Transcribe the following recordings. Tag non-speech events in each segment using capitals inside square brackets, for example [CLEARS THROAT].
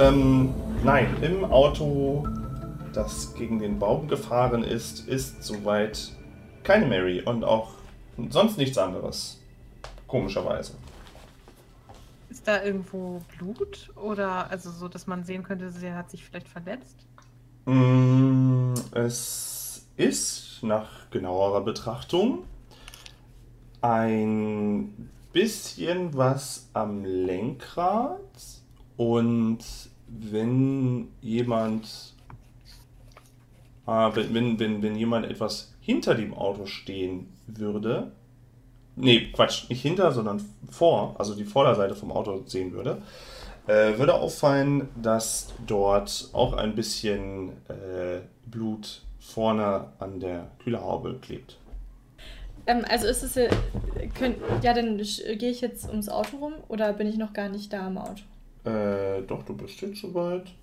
ähm, nein, im Auto, das gegen den Baum gefahren ist, ist soweit keine Mary und auch sonst nichts anderes. Komischerweise. Ist da irgendwo Blut? Oder also so, dass man sehen könnte, sie hat sich vielleicht verletzt? Mm, es ist nach genauerer Betrachtung ein bisschen was am Lenkrad und wenn jemand äh, wenn, wenn, wenn, jemand etwas hinter dem Auto stehen würde, nee, Quatsch, nicht hinter, sondern vor, also die Vorderseite vom Auto sehen würde, äh, würde auffallen, dass dort auch ein bisschen äh, Blut vorne an der Kühlerhaube klebt. Ähm, also ist es könnt, ja, dann gehe ich jetzt ums Auto rum oder bin ich noch gar nicht da am Auto? Äh, doch, du bist jetzt soweit.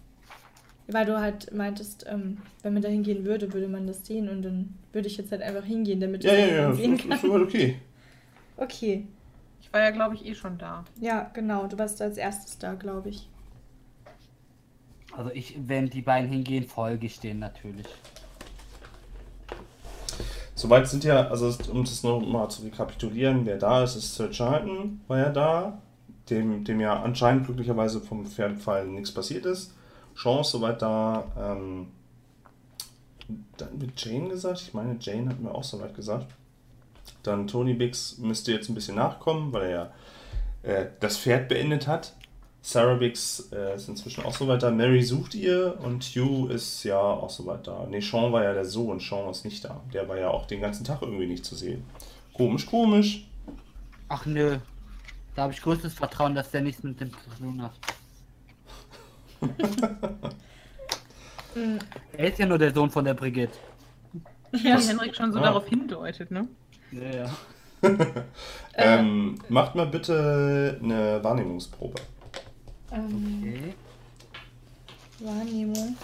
Weil du halt meintest, ähm, wenn man da hingehen würde, würde man das sehen und dann würde ich jetzt halt einfach hingehen, damit Ja, ich ja, das ja, sehen ist, kann. ist soweit okay. [LAUGHS] Okay. Ich war ja, glaube ich, eh schon da. Ja, genau. Du warst als erstes da, glaube ich. Also ich, wenn die beiden hingehen, folge ich denen natürlich. Soweit sind ja, also um das noch mal zu rekapitulieren, wer da ist, ist Sir Charlton, war ja da, dem, dem ja anscheinend glücklicherweise vom Pferdefallen nichts passiert ist. Sean ist soweit da. Ähm, dann wird Jane gesagt, ich meine, Jane hat mir auch soweit gesagt. Dann Tony Biggs müsste jetzt ein bisschen nachkommen, weil er ja äh, das Pferd beendet hat. Sarah Biggs äh, ist inzwischen auch soweit da. Mary sucht ihr und Hugh ist ja auch soweit da. Ne, Sean war ja der Sohn, Sean ist nicht da. Der war ja auch den ganzen Tag irgendwie nicht zu sehen. Komisch, komisch. Ach nö. Da habe ich größtes Vertrauen, dass der nichts mit dem zu tun hat. [LAUGHS] Er ist ja nur der Sohn von der Brigitte. Ja, wie Henrik schon so Ah. darauf hindeutet, ne? Ja, ja. [LAUGHS] Ähm, macht mal bitte eine Wahrnehmungsprobe. Ähm, Okay. Wahrnehmung.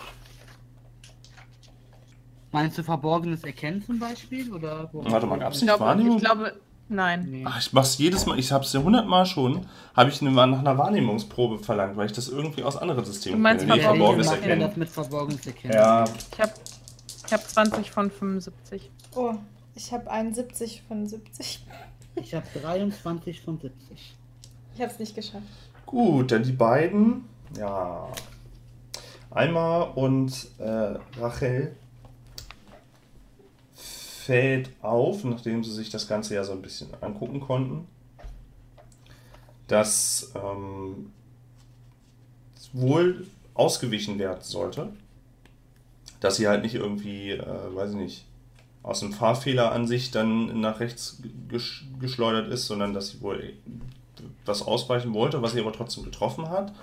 Meinst du verborgenes Erkennen zum Beispiel? Oder Warte mal, gab's Ich nicht glaube, Wahrnehmung? ich glaube nein. Nee. Ach, ich mach's jedes Mal, ich hab's ja hundertmal schon, habe ich eine, nach einer Wahrnehmungsprobe verlangt, weil ich das irgendwie aus anderen Systemen Du meinst kenne. Nee, verborgenes Erkennen. das mit verborgenes Erkennen? Ja, Ich habe ich hab 20 von 75. Oh, ich habe 71 von 70. Ich habe 23 von 70. Ich habe es nicht geschafft. gut, dann die beiden, ja, Alma und äh, Rachel fällt auf, nachdem sie sich das Ganze ja so ein bisschen angucken konnten, dass ähm, wohl ausgewichen werden sollte. Dass sie halt nicht irgendwie, äh, weiß ich nicht, aus dem Fahrfehler an sich dann nach rechts gesch geschleudert ist, sondern dass sie wohl was ausweichen wollte, was sie aber trotzdem getroffen hat.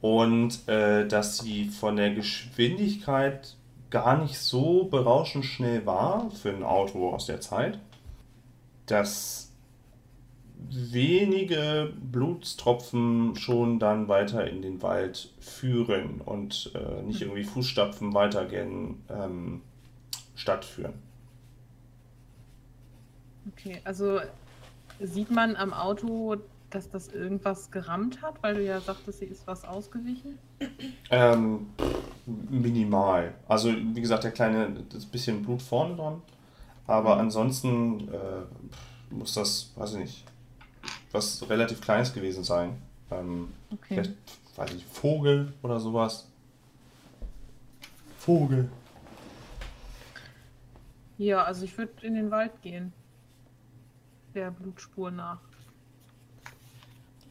Und äh, dass sie von der Geschwindigkeit gar nicht so berauschend schnell war für ein Auto aus der Zeit, dass wenige Blutstropfen schon dann weiter in den Wald führen und äh, nicht irgendwie Fußstapfen weiter gen ähm, Stadt führen. Okay, also sieht man am Auto, dass das irgendwas gerammt hat, weil du ja sagtest, sie ist was ausgewichen? Ähm, minimal. Also, wie gesagt, der kleine, das bisschen Blut vorne dran. Aber Mhm. ansonsten äh, muss das, weiß ich nicht, was relativ Kleines gewesen sein. Ähm, Okay. Vielleicht, weiß ich, Vogel oder sowas. Vogel. Ja, also ich würde in den Wald gehen. Der Blutspur nach.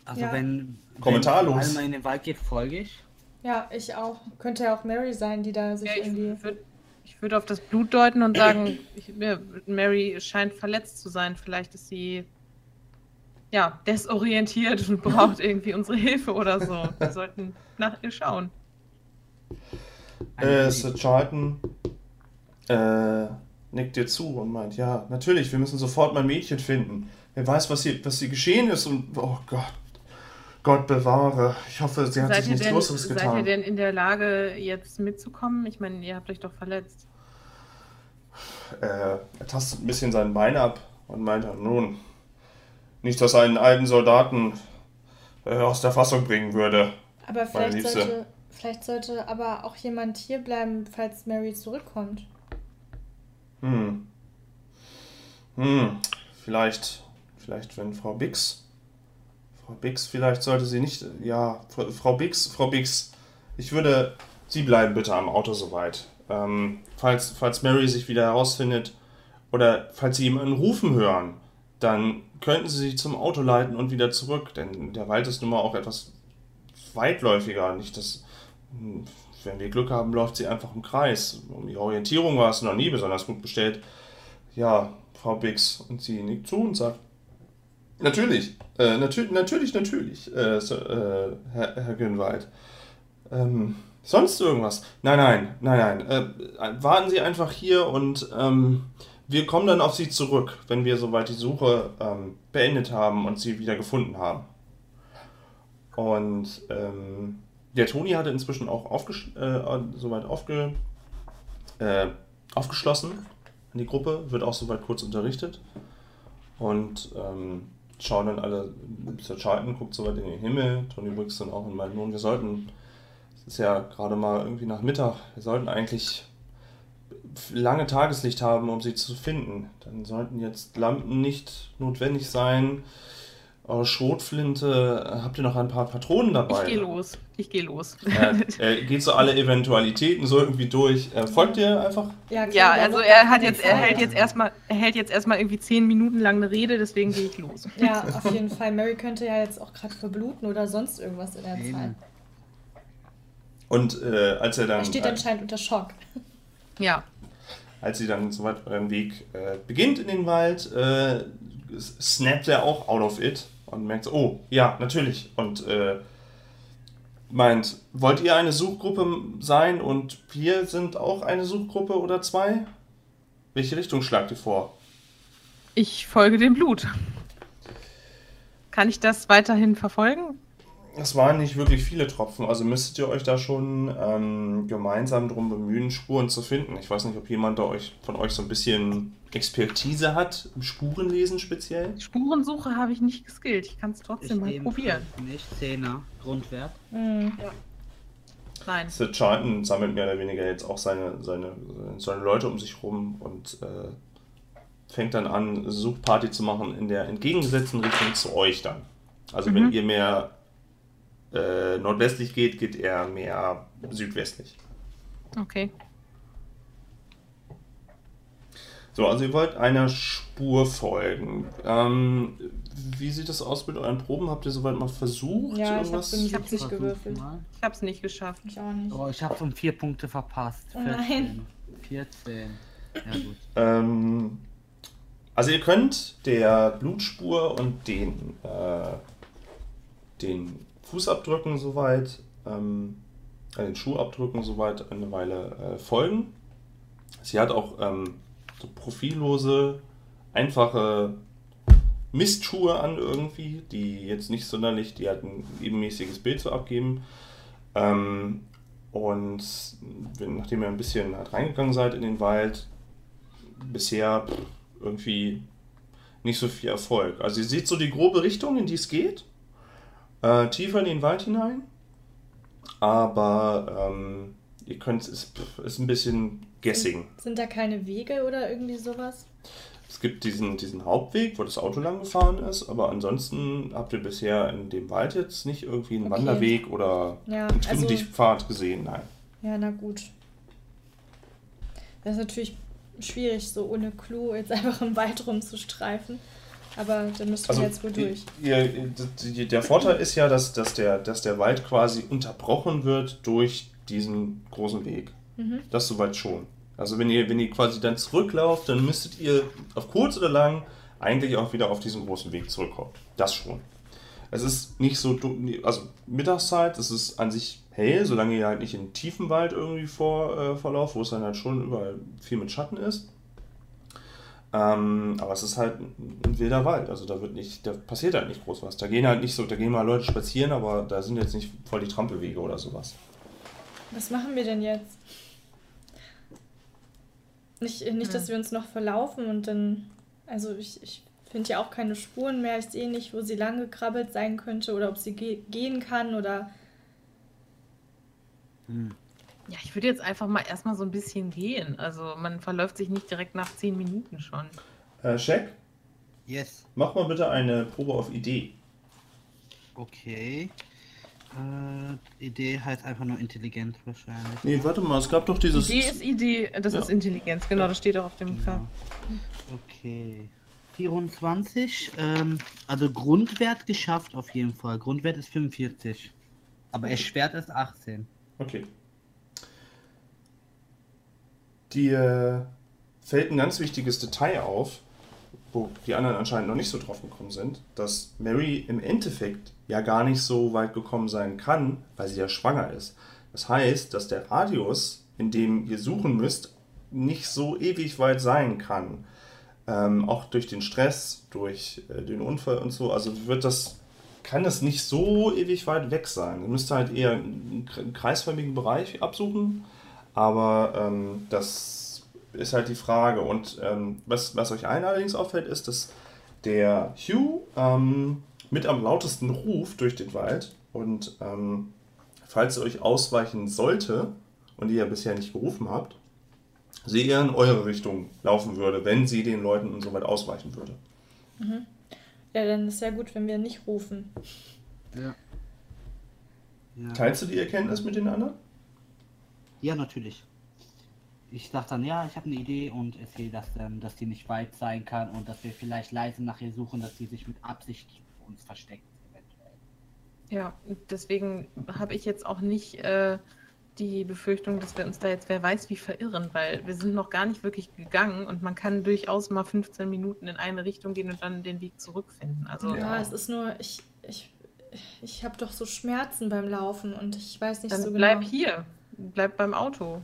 Also Ja. wenn, Kommentarlos. wenn Alma in den Wald geht, folge ich. Ja, ich auch. Könnte ja auch Mary sein, die da sich Ja, ich irgendwie. würde ich würd auf das Blut deuten und sagen, [CLEARS THROAT] ich, Mary scheint verletzt zu sein. Vielleicht ist sie ja desorientiert und braucht [LAUGHS] irgendwie unsere Hilfe oder so. Wir sollten nach ihr schauen. Äh, Sir Charlton äh, nickt dir zu und meint, ja, natürlich, wir müssen sofort mein Mädchen finden. Wer weiß, was hier, was hier geschehen ist und, oh Gott, Gott bewahre. Ich hoffe, sie hat Seid sich ihr, nichts denn, Größeres seid ihr getan. denn in der Lage, jetzt mitzukommen? Ich meine, ihr habt euch doch verletzt. Äh, er tastet ein bisschen sein Bein ab und meinte, nun, nicht, dass einen alten Soldaten äh, aus der Fassung bringen würde. Aber vielleicht sollte Vielleicht sollte aber auch jemand hier bleiben, falls Mary zurückkommt. Hm. Hm. Vielleicht, vielleicht, wenn Frau Bix. Frau Bix, vielleicht sollte sie nicht. Ja, Frau Bix, Frau Bix. Ich würde. Sie bleiben bitte am Auto soweit. Ähm, falls, falls Mary sich wieder herausfindet oder falls Sie jemanden rufen hören, dann könnten Sie sich zum Auto leiten und wieder zurück, denn der Wald ist nun mal auch etwas weitläufiger. Nicht, dass, hm, wenn wir Glück haben, läuft sie einfach im Kreis. Um ihre Orientierung war es noch nie besonders gut bestellt. Ja, Frau Bix, und sie nickt zu und sagt, natürlich, äh, natür natürlich, natürlich, äh, so, äh, Herr, Herr Günwald. Ähm, sonst irgendwas? Nein, nein, nein, nein. Äh, warten Sie einfach hier und ähm, wir kommen dann auf Sie zurück, wenn wir soweit die Suche ähm, beendet haben und Sie wieder gefunden haben. Und ähm, der Toni hatte inzwischen auch aufgesch äh, soweit aufge äh, aufgeschlossen an die Gruppe, wird auch soweit kurz unterrichtet. Und ähm, schauen dann alle, Sir Charlton guckt soweit in den Himmel, Tony dann auch und meint, nun, wir sollten, es ist ja gerade mal irgendwie nach Mittag, wir sollten eigentlich lange Tageslicht haben, um sie zu finden. Dann sollten jetzt Lampen nicht notwendig sein. Eure Schrotflinte, habt ihr noch ein paar Patronen dabei? Ich gehe los. Ich gehe los. Er, er geht so alle Eventualitäten so irgendwie durch. Äh, folgt ihr einfach? Ja, Ja, also er hat jetzt, er hält jetzt erstmal, er hält jetzt erstmal irgendwie zehn Minuten lang eine Rede, deswegen gehe ich los. Ja, auf jeden Fall. Mary könnte ja jetzt auch gerade verbluten oder sonst irgendwas in der Zeit. Und äh, als er dann. Er steht anscheinend unter Schock. Ja. als sie dann soweit euren Weg äh, beginnt in den Wald, äh, snappt er auch out of it und merkt so, oh, ja, natürlich. Und äh, meint, wollt ihr eine Suchgruppe sein und wir sind auch eine Suchgruppe oder zwei? Welche Richtung schlagt ihr vor? Ich folge dem Blut. Kann ich das weiterhin verfolgen? Es waren nicht wirklich viele Tropfen, also müsstet ihr euch da schon ähm, gemeinsam drum bemühen, Spuren zu finden. Ich weiß nicht, ob jemand da euch, von euch so ein bisschen Expertise hat, im Spurenlesen speziell. Spurensuche habe ich nicht geskillt. Ich kann es trotzdem mal ebenfalls probieren. Nicht Zehner Grundwert. Mhm. Nein. Sir Charlton sammelt mehr oder weniger jetzt auch seine, seine, seine Leute um sich rum und äh, fängt dann an, Suchparty zu machen in der entgegengesetzten Richtung zu euch dann. Also wenn Mhm. ihr mehr äh, nordwestlich geht, geht er mehr südwestlich. Okay. So, also ihr wollt einer Spur folgen. Ähm, wie sieht das aus mit euren Proben? Habt ihr soweit mal versucht? Ja, ich hab's 70 Versuch gewürfelt. mal. Ich habe es nicht geschafft. Ich auch nicht. Oh, ich habe um vier Punkte verpasst. Oh nein. 14. Ja gut. Ähm, also ihr könnt der Blutspur und den, äh, den Fußabdrücken soweit, ähm, äh, den Schuhabdrücken soweit eine Weile äh, folgen. Sie hat auch ähm, so profillose, einfache Mistschuhe an irgendwie, die jetzt nicht sonderlich, die halt ein ebenmäßiges Bild so abgeben. Ähm, und wenn, nachdem ihr ein bisschen halt reingegangen seid in den Wald, bisher irgendwie nicht so viel Erfolg. Also ihr seht so die grobe Richtung, in die es geht. Äh, tiefer in den Wald hinein. Aber ähm, ihr könnt es ist, ein bisschen guessing. Sind da keine Wege oder irgendwie sowas? Es gibt diesen, diesen Hauptweg, wo das Auto lang gefahren ist, aber ansonsten habt ihr bisher in dem Wald jetzt nicht irgendwie einen Okay. Wanderweg oder Ja, einen also- Trimmdichtpfad gesehen, nein. Ja, na gut. Das ist natürlich schwierig, so ohne Clou jetzt [LAUGHS] einfach im Wald rumzustreifen. Aber dann müssen wir Also jetzt wohl durch. Ihr, der Vorteil ist ja, dass, dass, der, dass der Wald quasi unterbrochen wird durch diesen großen Weg. Mhm. Das soweit schon. Also wenn ihr, wenn ihr quasi dann zurücklauft, dann müsstet ihr auf kurz oder lang eigentlich auch wieder auf diesen großen Weg zurückkommen. Das schon. Es ist nicht so, also Mittagszeit, es ist an sich hell, solange ihr halt nicht in tiefen Wald irgendwie vor, äh, vorlauft, wo es dann halt schon überall viel mit Schatten ist. Ähm, aber es ist halt ein wilder Wald, also da wird nicht, da passiert halt nicht groß was. Da gehen halt nicht so, da gehen mal Leute spazieren, aber da sind jetzt nicht voll die Trampelwege oder sowas. Was machen wir denn jetzt? Nicht, nicht dass wir uns noch verlaufen und dann. Also, ich, ich finde ja auch keine Spuren mehr. Ich sehe nicht, wo sie lang gekrabbelt sein könnte oder ob sie ge gehen kann oder. Hm. Ja, ich würde jetzt einfach mal erstmal so ein bisschen gehen. Also man verläuft sich nicht direkt nach zehn Minuten schon. Äh, Shaq, Yes. mach mal bitte eine Probe auf Idee. Okay. Äh, Idee heißt einfach nur intelligent wahrscheinlich. Nee, warte mal, es gab doch dieses. Idee ist Idee, das Ja. ist Intelligenz, genau, das steht auch auf dem. Genau. Okay. 24, ähm, also Grundwert geschafft auf jeden Fall. Grundwert ist 45. Aber erschwert ist 18. Okay. Dir fällt ein ganz wichtiges Detail auf, wo die anderen anscheinend noch nicht so drauf gekommen sind, dass Mary im Endeffekt ja gar nicht so weit gekommen sein kann, weil sie ja schwanger ist. Das heißt, dass der Radius, in dem ihr suchen müsst, nicht so ewig weit sein kann. Ähm, auch durch den Stress, durch äh, den Unfall und so. Also wird das, kann das nicht so ewig weit weg sein. Ihr müsst halt eher einen kre- kreisförmigen Bereich absuchen. Aber ähm, das ist halt die Frage. Und ähm, was, was euch allen allerdings auffällt, ist, dass der Hugh ähm, mit am lautesten ruft durch den Wald. Und ähm, falls ihr euch ausweichen sollte und ihr ja bisher nicht gerufen habt, sie eher in eure Richtung laufen würde, wenn sie den Leuten und so weit ausweichen würde. Ja, dann ist ja gut, wenn wir nicht rufen. Ja. Ja, Teilst du die Erkenntnis mit den anderen? Ja natürlich. Ich sag dann, ja, ich habe eine Idee und erzähle das dann, dass die nicht weit sein kann und dass wir vielleicht leise nach ihr suchen, dass sie sich mit Absicht vor uns versteckt. eventuell. Ja, deswegen habe ich jetzt auch nicht äh, die Befürchtung, dass wir uns da jetzt wer weiß wie verirren, weil wir sind noch gar nicht wirklich gegangen und man kann durchaus mal 15 Minuten in eine Richtung gehen und dann den Weg zurückfinden. Also Ja, es ist nur, ich, ich, ich habe doch so Schmerzen beim Laufen und ich weiß nicht dann so bleib genau. hier, bleib beim Auto.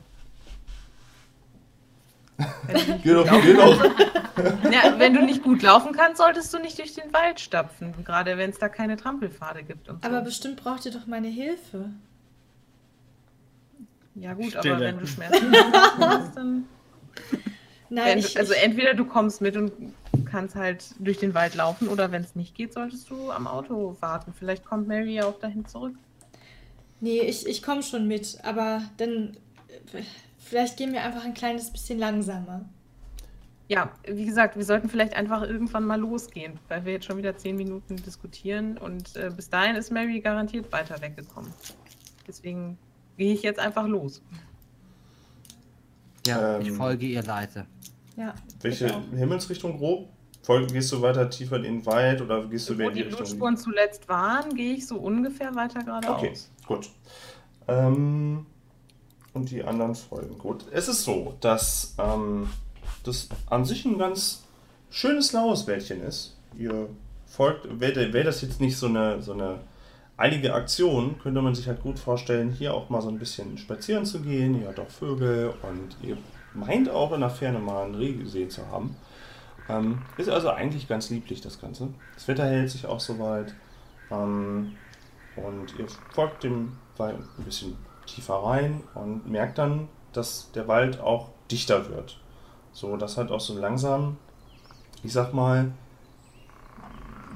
Wenn du nicht Geh doch, gut geh doch. laufen- ja, wenn du nicht gut laufen kannst, solltest du nicht durch den Wald stapfen, gerade wenn es da keine Trampelpfade gibt. Und so. Aber bestimmt braucht ihr doch meine Hilfe. ja gut, Stille. aber wenn du Schmerzen hast, dann [LAUGHS] Nein, Wenn, ich, also ich, entweder du kommst mit und kannst halt durch den Wald laufen oder wenn es nicht geht, solltest du am Auto warten. Vielleicht kommt Mary ja auch dahin zurück. Nee, ich, ich komme schon mit, aber dann äh, vielleicht gehen wir einfach ein kleines bisschen langsamer. Ja, wie gesagt, wir sollten vielleicht einfach irgendwann mal losgehen, weil wir jetzt schon wieder zehn Minuten diskutieren und äh, bis dahin ist Mary garantiert weiter weggekommen. Deswegen gehe ich jetzt einfach los. Ja, Ähm, ich folge ihr leise. Ja. Welche auch. Himmelsrichtung grob? Folge, gehst du weiter tiefer in den Wald oder gehst du Wo mehr in die die Richtung? Blutspuren zuletzt waren, gehe ich so ungefähr weiter geradeaus. Okay, gut. Ähm, und die anderen folgen. Gut. Es ist so, dass ähm, das an sich ein ganz schönes laues Wäldchen ist. Ihr folgt, wäre wäre das jetzt nicht so eine, so eine eilige Aktion, könnte man sich halt gut vorstellen, hier auch mal so ein bisschen spazieren zu gehen. Ihr habt auch Vögel und ihr meint auch in der Ferne mal einen Reh gesehen zu haben. Ähm, ist also eigentlich ganz lieblich, das Ganze. Das Wetter hält sich auch soweit. Ähm, und ihr folgt dem Wald ein bisschen tiefer rein und merkt dann, dass der Wald auch dichter wird. So, dass halt auch so langsam, ich sag mal,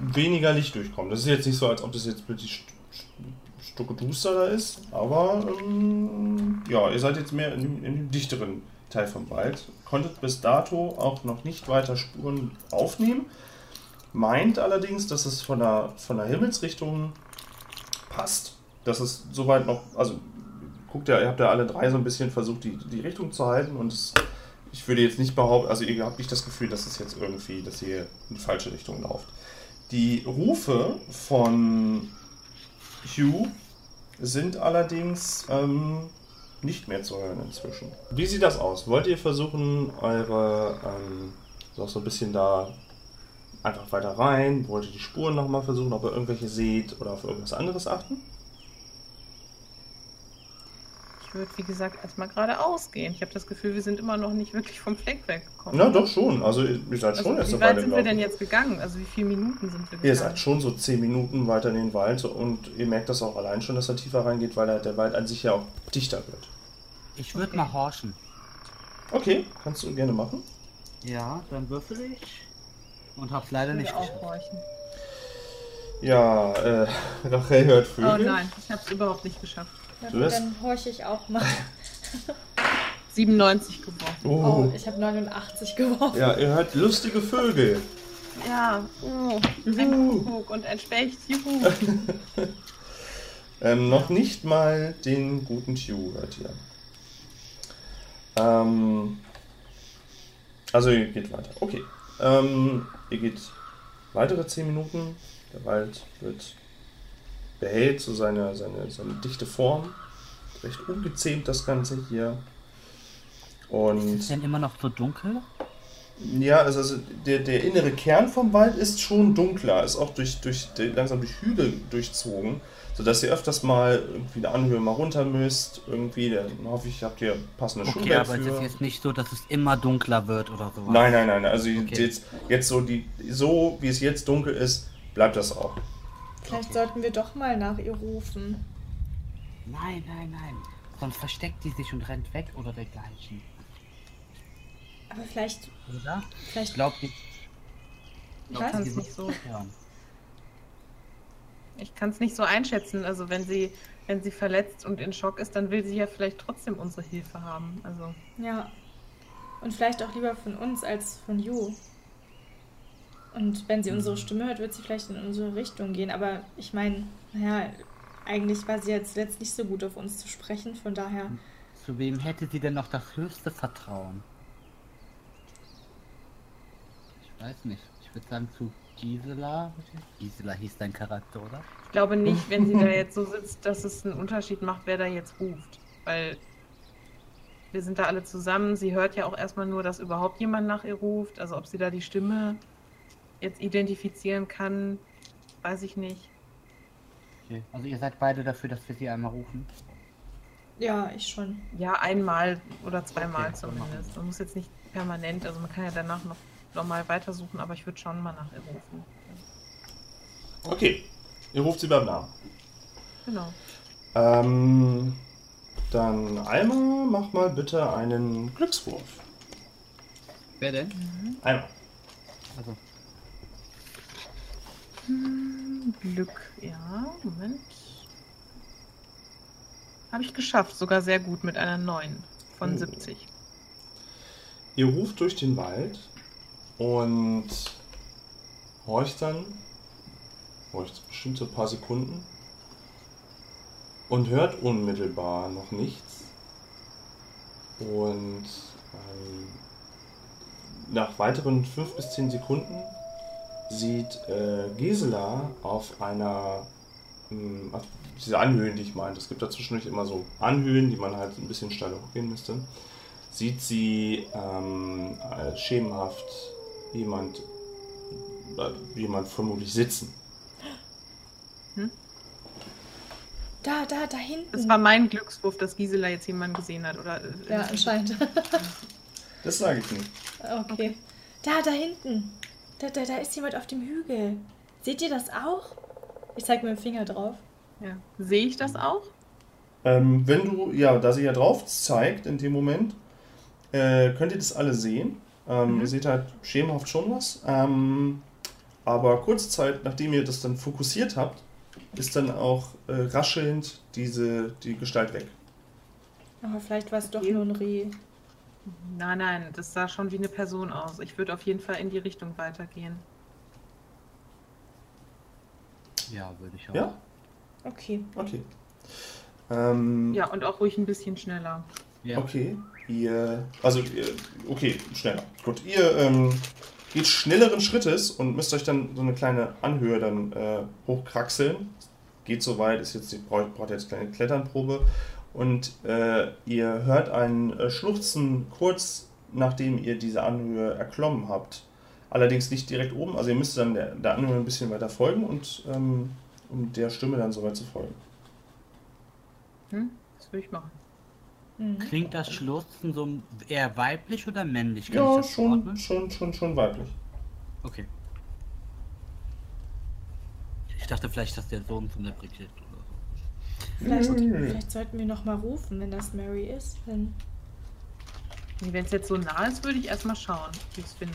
weniger Licht durchkommt. Das ist jetzt nicht so, als ob das jetzt wirklich st- st- Stucke duster da ist, aber ähm, ja, ihr seid jetzt mehr in, dem- in dem dichteren Teil vom Wald. Konntet bis dato auch noch nicht weiter Spuren aufnehmen. Meint allerdings, dass es von der, von der Himmelsrichtung passt. Dass es soweit noch, also guckt ja, ihr habt ja alle drei so ein bisschen versucht, die, die Richtung zu halten und es, ich würde jetzt nicht behaupten, also ihr habt nicht das Gefühl, dass es jetzt irgendwie, dass ihr in die falsche Richtung lauft. Die Rufe von Hugh sind allerdings ähm, nicht mehr zu hören inzwischen. Wie sieht das aus? Wollt ihr versuchen, eure ähm, so ein bisschen da einfach weiter rein? Wollt ihr die Spuren nochmal versuchen, ob ihr irgendwelche seht oder auf irgendwas anderes achten? Ich würde, wie gesagt, erstmal geradeaus gehen. Ich habe das Gefühl, wir sind immer noch nicht wirklich vom Fleck weggekommen. Na doch schon. Also ihr ihr seid schon Also, erst wie eine weit sind wir denn jetzt gegangen? Also wie viele Minuten sind wir Ihr gegangen? seid schon so 10 Minuten weiter in den Wald und ihr merkt das auch allein schon, dass er tiefer reingeht, weil der, der Wald an sich ja auch dichter wird. Ich würde Okay. mal horchen. Okay, kannst du gerne machen. Ja, dann würfel ich. Und hab's leider Ich nicht geschafft. aufhorchen. Ja, äh, Rachel hört Vögel. Oh nein, ich habe es überhaupt nicht geschafft. Du gut, hast- dann horche ich auch mal. [LAUGHS] 97 geworfen. Oh, ich habe 89 geworfen. Ja, ihr hört lustige Vögel. Ja, oh, ein. Kuckuck und ein Specht. Juhu. [LAUGHS] Ähm, noch nicht mal den guten Tew hört ihr. Ähm, also ihr geht weiter. Okay. Ähm, ihr geht weitere 10 Minuten. Der Wald wird behält so seine, seine, seine dichte Form. Recht ungezähmt das Ganze hier. Ist Und es denn immer noch so dunkel? ja, also, also der, der innere Kern vom Wald ist schon dunkler, ist auch durch, durch, langsam durch Hügel durchzogen, sodass ihr öfters mal irgendwie eine Anhöhe mal runter müsst. Irgendwie, dann hoffe ich, habt ihr passende Okay, Schuhe aber es ist jetzt nicht so, dass es immer dunkler wird oder sowas. Nein, nein, nein. Also Okay. jetzt, jetzt so, die, so wie es jetzt dunkel ist, bleibt das auch. Vielleicht sollten wir doch mal nach ihr rufen. Nein, nein, nein. Sonst versteckt die sich und rennt weg oder dergleichen. Aber vielleicht, Oder? Ich vielleicht, glaube, die. ich kann weiß es nicht. nicht so. hören. Ich kann es nicht so einschätzen. Also wenn sie, wenn sie verletzt und in Schock ist, dann will sie ja vielleicht trotzdem unsere Hilfe haben. Also Ja. Und vielleicht auch lieber von uns als von Ju. Und wenn sie unsere Stimme hört, wird sie vielleicht in unsere Richtung gehen. Aber ich meine, naja, eigentlich war sie ja zuletzt nicht so gut auf uns zu sprechen. Von daher, Zu wem hätte sie denn noch das höchste Vertrauen? Ich weiß nicht. Ich würde sagen zu Gisela. Gisela hieß dein Charakter, oder? ich glaube nicht, wenn sie da jetzt so sitzt, dass es einen Unterschied macht, wer da jetzt ruft. Weil wir sind da alle zusammen. Sie hört ja auch erstmal nur, dass überhaupt jemand nach ihr ruft. Also ob sie da die Stimme jetzt identifizieren kann, weiß ich nicht. Okay. Also ihr seid beide dafür, dass wir sie einmal rufen. ja, ich schon. Ja, einmal oder zweimal Okay, zumindest. Man muss jetzt nicht permanent, also man kann ja danach noch, noch mal weitersuchen, aber ich würde schon mal nach ihr rufen. Okay. Ihr ruft sie beim Namen. Genau. Ähm, dann Alma, mach mal bitte einen Glückswurf. Wer denn? Alma. Also, Glück, ja, Moment. Habe ich geschafft, sogar sehr gut mit einer 9 von Oh. 70. Ihr ruft durch den Wald und horcht dann, horcht bestimmt so ein paar Sekunden und hört unmittelbar noch nichts. Und ähm, nach weiteren 5 bis 10 Sekunden sieht äh, Gisela auf einer, ähm, auf diese Anhöhen, die ich meinte, es gibt da zwischendurch immer so Anhöhen, die man halt ein bisschen steiler hochgehen müsste sieht sie ähm, äh, schemenhaft jemand, äh, jemand vermutlich sitzen. Da, da, da hinten. Das war mein Glückswurf, dass Gisela jetzt jemanden gesehen hat. Oder, äh, ja, anscheinend. [LAUGHS] Das sage ich nicht. okay. Da, da hinten. Da, da, da ist jemand auf dem Hügel. Seht ihr das auch? Ich zeig mit dem Finger drauf. ja. Sehe ich das auch? Ähm, wenn du, ja, da sie ja drauf zeigt in dem Moment, äh, könnt ihr das alle sehen. Ähm, Mhm. Ihr seht halt schemenhaft schon was. Ähm, aber kurze Zeit, nachdem ihr das dann fokussiert habt, ist dann auch äh, raschelnd diese, die Gestalt weg. Aber vielleicht war es doch nur ein Reh. Nein, nein, das sah schon wie eine Person aus. Ich würde auf jeden Fall in die Richtung weitergehen. ja, würde ich auch. Ja? Okay. Okay. Ähm, Ja, und auch ruhig ein bisschen schneller. Ja. Okay, ihr, also, ihr, okay, schneller. Gut, ihr ähm, geht schnelleren Schrittes und müsst euch dann so eine kleine Anhöhe dann äh, hochkraxeln. Geht soweit, ist jetzt, braucht, braucht jetzt eine kleine Kletternprobe. Und äh, ihr hört ein äh, Schluchzen kurz nachdem ihr diese Anhöhe erklommen habt. Allerdings nicht direkt oben, also ihr müsst dann der, der Anhöhe ein bisschen weiter folgen und ähm, um der Stimme dann soweit zu folgen. Hm? Das würde ich machen. Mhm. Klingt das Schluchzen so eher weiblich oder männlich? Kann Ja, ich das schon, schon, schon, schon weiblich. Okay. Ich dachte vielleicht, dass der Sohn von der Brigitte oder so. Vielleicht, Mhm. vielleicht sollten wir noch mal rufen, wenn das Mary ist. Wenn es jetzt so nah ist, würde ich erstmal schauen, wie ich es finde.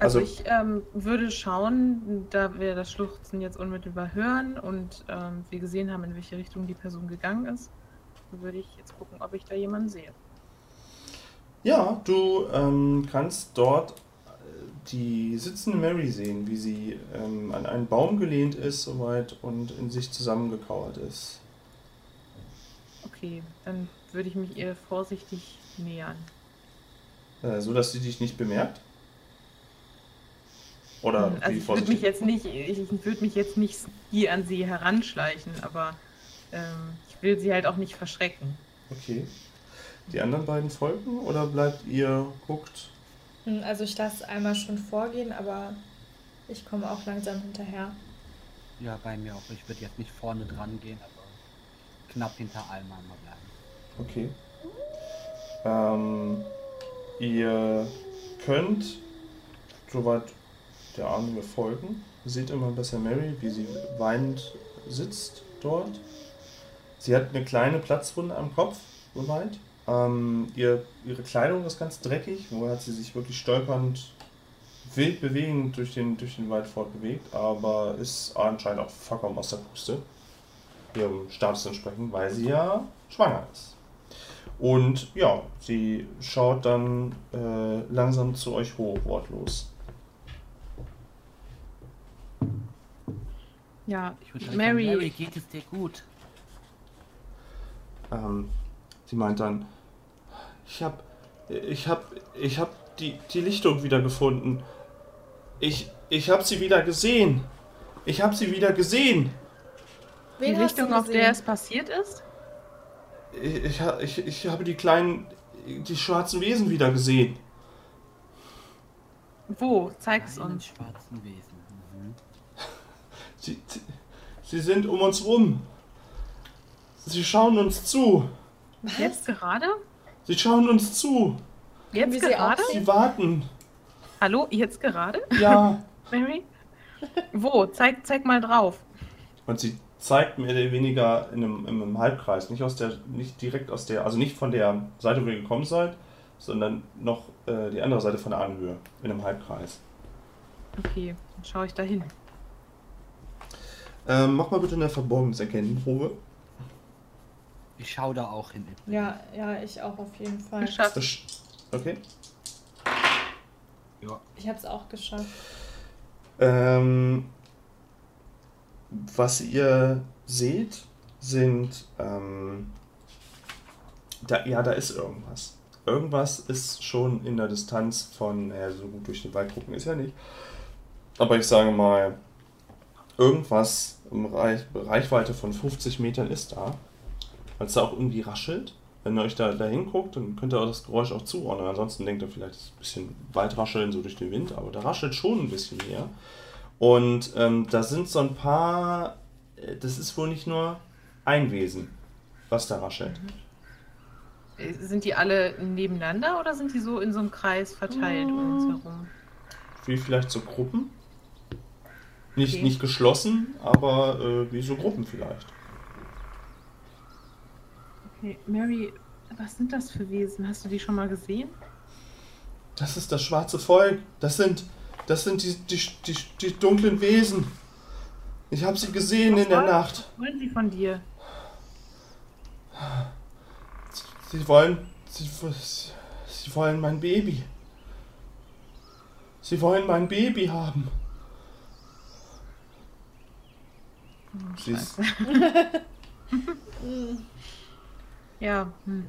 Also, Also- ich ähm, würde schauen, da wir das Schluchzen jetzt unmittelbar hören und ähm, wir gesehen haben, in welche Richtung die Person gegangen ist, würde ich jetzt gucken, ob ich da jemanden sehe. Ja, du ähm, kannst dort äh, die sitzende Mary sehen, wie sie ähm, an einen Baum gelehnt ist soweit und in sich zusammengekauert ist. Okay, dann würde ich mich ihr vorsichtig nähern. Äh, so dass sie dich nicht bemerkt? Oder also wie ich würde mich vorsichtig? jetzt nicht, ich, ich würde mich jetzt nicht hier an sie heranschleichen, aber ähm, ich will sie halt auch nicht verschrecken. Okay. Die anderen beiden folgen oder bleibt ihr, guckt? Hm, Also ich lasse einmal schon vorgehen, aber ich komme auch langsam hinterher. Ja, bei mir auch. Ich würde jetzt nicht vorne dran gehen, aber knapp hinter Alma mal bleiben. Okay. Ähm, ihr könnt soweit der Ahnung folgen. Seht immer besser Mary, wie sie weinend sitzt dort. Sie hat eine kleine Platzwunde am Kopf, soweit. Ähm, ihr, ihre Kleidung ist ganz dreckig, woher hat sie sich wirklich stolpernd, wild bewegend durch den, durch den Wald fortbewegt, aber ist anscheinend auch vollkommen aus der Puste. Ihrem Status entsprechend, weil sie ja schwanger ist. Und ja, sie schaut dann äh, langsam zu euch hoch, wortlos. Ja, Ich würde sagen, Mary, Mary, geht es dir gut? Ähm, sie meint dann, ich hab, ich hab, ich hab die, die Lichtung wieder gefunden. Ich, ich hab sie wieder gesehen. Ich hab sie wieder gesehen. die Wen hast du Richtung, auf der es passiert ist? Ich, ich, ich, ich habe die kleinen, die schwarzen Wesen wieder gesehen. Wo? Zeig's Einen uns. schwarzen Wesen. Mhm. Sie, sie, sie sind um uns rum. Sie schauen uns zu. Jetzt gerade? Sie schauen uns zu. Jetzt wir sie gerade? auch Sie warten. Hallo, jetzt gerade? Ja. [LAUGHS] Mary? Wo? Zeig, zeig mal drauf. Und sie zeigt mehr oder weniger in einem, in einem Halbkreis, nicht aus der, nicht direkt aus der, also nicht von der Seite, wo ihr gekommen seid, sondern noch äh, die andere Seite von der Anhöhe, in einem Halbkreis. Okay, dann schaue ich da hin. Ähm, mach mal bitte eine Verborgenheitserkennungsprobe. Ich schaue da auch hin. Ja, ja, ich auch auf jeden Fall. Geschafft. Okay. Ja. Ich habe es auch geschafft. Ähm, was ihr seht, sind, ähm, da, ja, da ist irgendwas. Irgendwas ist schon in der Distanz von, naja, so gut durch den Wald gucken ist ja nicht. Aber ich sage mal, irgendwas im Reich, Reichweite von 50 Metern ist da. Weil es da auch irgendwie raschelt. Wenn ihr euch da, da hinguckt, dann könnt ihr auch das Geräusch auch zuordnen. Ansonsten denkt ihr vielleicht, es ist ein bisschen Waldrascheln so durch den Wind, aber da raschelt schon ein bisschen mehr. Und ähm, da sind so ein paar, äh, das ist wohl nicht nur ein Wesen, was da raschelt. Äh, Sind die alle nebeneinander oder sind die so in so einem Kreis verteilt um uns herum? Wie vielleicht so Gruppen. Nicht, Okay. nicht geschlossen, aber äh, wie so Gruppen vielleicht. Okay, Mary, was sind das für Wesen? Hast du die schon mal gesehen? Das ist das schwarze Volk. Das sind, das sind die, die, die, die dunklen Wesen. Ich habe sie gesehen in der Was? Nacht. Was wollen sie von dir? Sie wollen, sie, sie wollen mein Baby. Sie wollen mein Baby haben. Oh, Sie ist, [LAUGHS] [LAUGHS] Ja, hm.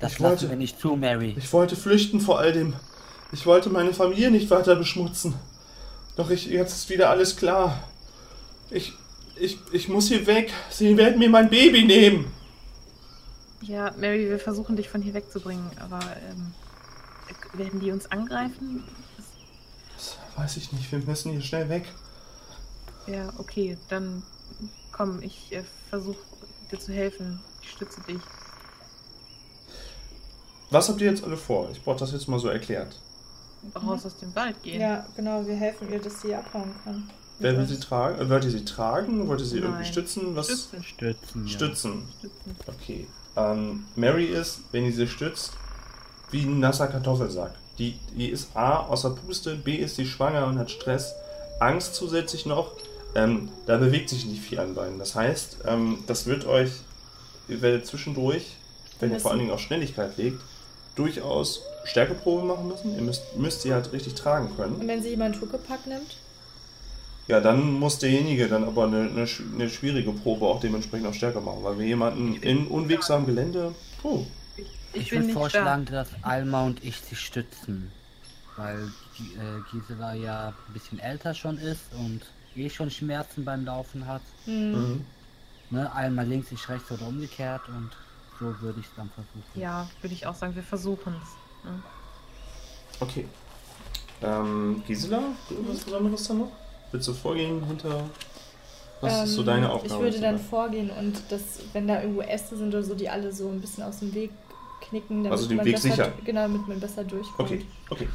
Das Ich lassen wollte- wir nicht zu, Mary. Ich wollte flüchten vor all dem. Ich wollte meine Familie nicht weiter beschmutzen. Doch ich, jetzt ist wieder alles klar. Ich, ich, ich muss hier weg. Sie werden mir mein Baby nehmen. ja, Mary, wir versuchen dich von hier wegzubringen, aber ähm, werden die uns angreifen? Das weiß ich nicht. Wir müssen hier schnell weg. Ja, okay, dann komm, ich äh, versuche dir zu helfen. Ich stütze dich. Was habt ihr jetzt alle vor? Ich brauche das jetzt mal so erklärt. Raus aus dem Wald gehen. Ja, genau, wir helfen ihr, dass sie abhauen kann. Wer will sie tragen? Äh, Wollt ihr sie tragen? Wollt ihr sie irgendwie Nein. stützen? Was? Stützen. Stützen. Ja. Stützen. Stützen. Okay. Ähm, Mary ist, wenn ihr sie stützt, wie ein nasser Kartoffelsack. Die, die ist A außer Puste, B ist sie schwanger und hat Stress, Angst zusätzlich noch. Ähm, da bewegt sich nicht viel an Beinen. Das heißt, ähm, das wird euch, ihr werdet zwischendurch, wenn ihr Müssen. vor allen Dingen auf Schnelligkeit legt, durchaus Stärkeprobe machen müssen. Ihr müsst, müsst sie halt richtig tragen können. Und wenn sie jemand Huckepack nimmt? Ja, dann muss derjenige dann aber eine, eine, eine schwierige Probe auch dementsprechend auch stärker machen, weil wir jemanden in unwegsamem Gelände. Oh, Ich, bin würde nicht vorschlagen, dass Alma und ich sie stützen. Weil die, äh, Gisela ja ein bisschen älter schon ist und eh schon Schmerzen beim Laufen hat. Hm. mhm. Ne? Einmal links, ich rechts oder umgekehrt und so würde ich es dann versuchen. Ja, würde ich auch sagen, wir versuchen es. Ne? okay. Ähm, Gisela, du irgendwas Besonderes da noch? Willst du vorgehen hinter. Was ist so Ähm, deine Aufgabe? Ich würde dann Gisela? vorgehen und das, wenn da irgendwo Äste sind oder so, die alle so ein bisschen aus dem Weg knicken, damit Also den man Weg besser, sichern. Genau, damit man besser durchkommt. Okay, okay.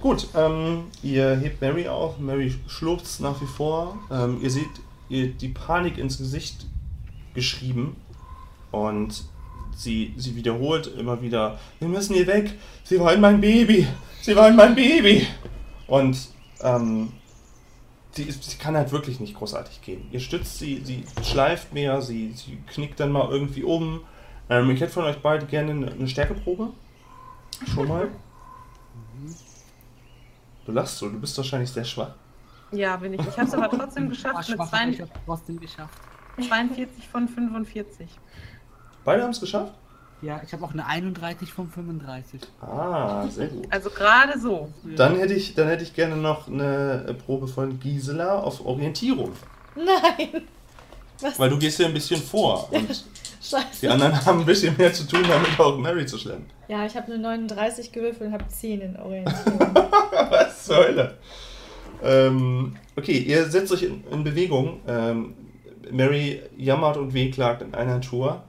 Gut, ähm, ihr hebt Mary auf. Mary schluchzt nach wie vor. Ähm, ihr seht ihr die Panik ins Gesicht geschrieben und sie, sie wiederholt immer wieder: Wir müssen hier weg. Sie wollen mein Baby. Sie wollen mein Baby. Und ähm, sie, sie kann halt wirklich nicht großartig gehen. Ihr stützt sie, sie schleift mehr, sie, sie knickt dann mal irgendwie um. Ähm, ich hätte von euch beide gerne eine, eine Stärkeprobe. Schon mal. Du lachst so, du bist wahrscheinlich sehr schwach. Ja, bin ich. Ich habe es aber trotzdem [LAUGHS] geschafft mit schwach, aber ich 42 habe trotzdem geschafft. 42 von 45. Beide haben es geschafft? Ja, ich habe auch eine 31 von 35. Ah, sehr gut. Also gerade so. Dann hätte ich, dann hätte ich gerne noch eine äh, Probe von Gisela auf Orientierung. Nein! Was? Weil du gehst ja ein bisschen vor [LAUGHS] und Scheiße. die anderen haben ein bisschen mehr zu tun, damit auch Mary zu schlemmen. Ja, ich habe eine 39 gewürfelt und habe 10 in Orientierung. [LAUGHS] Was zur Hölle? Ähm, okay, ihr setzt euch in, in Bewegung. Ähm, Mary jammert und wehklagt in einer Tour.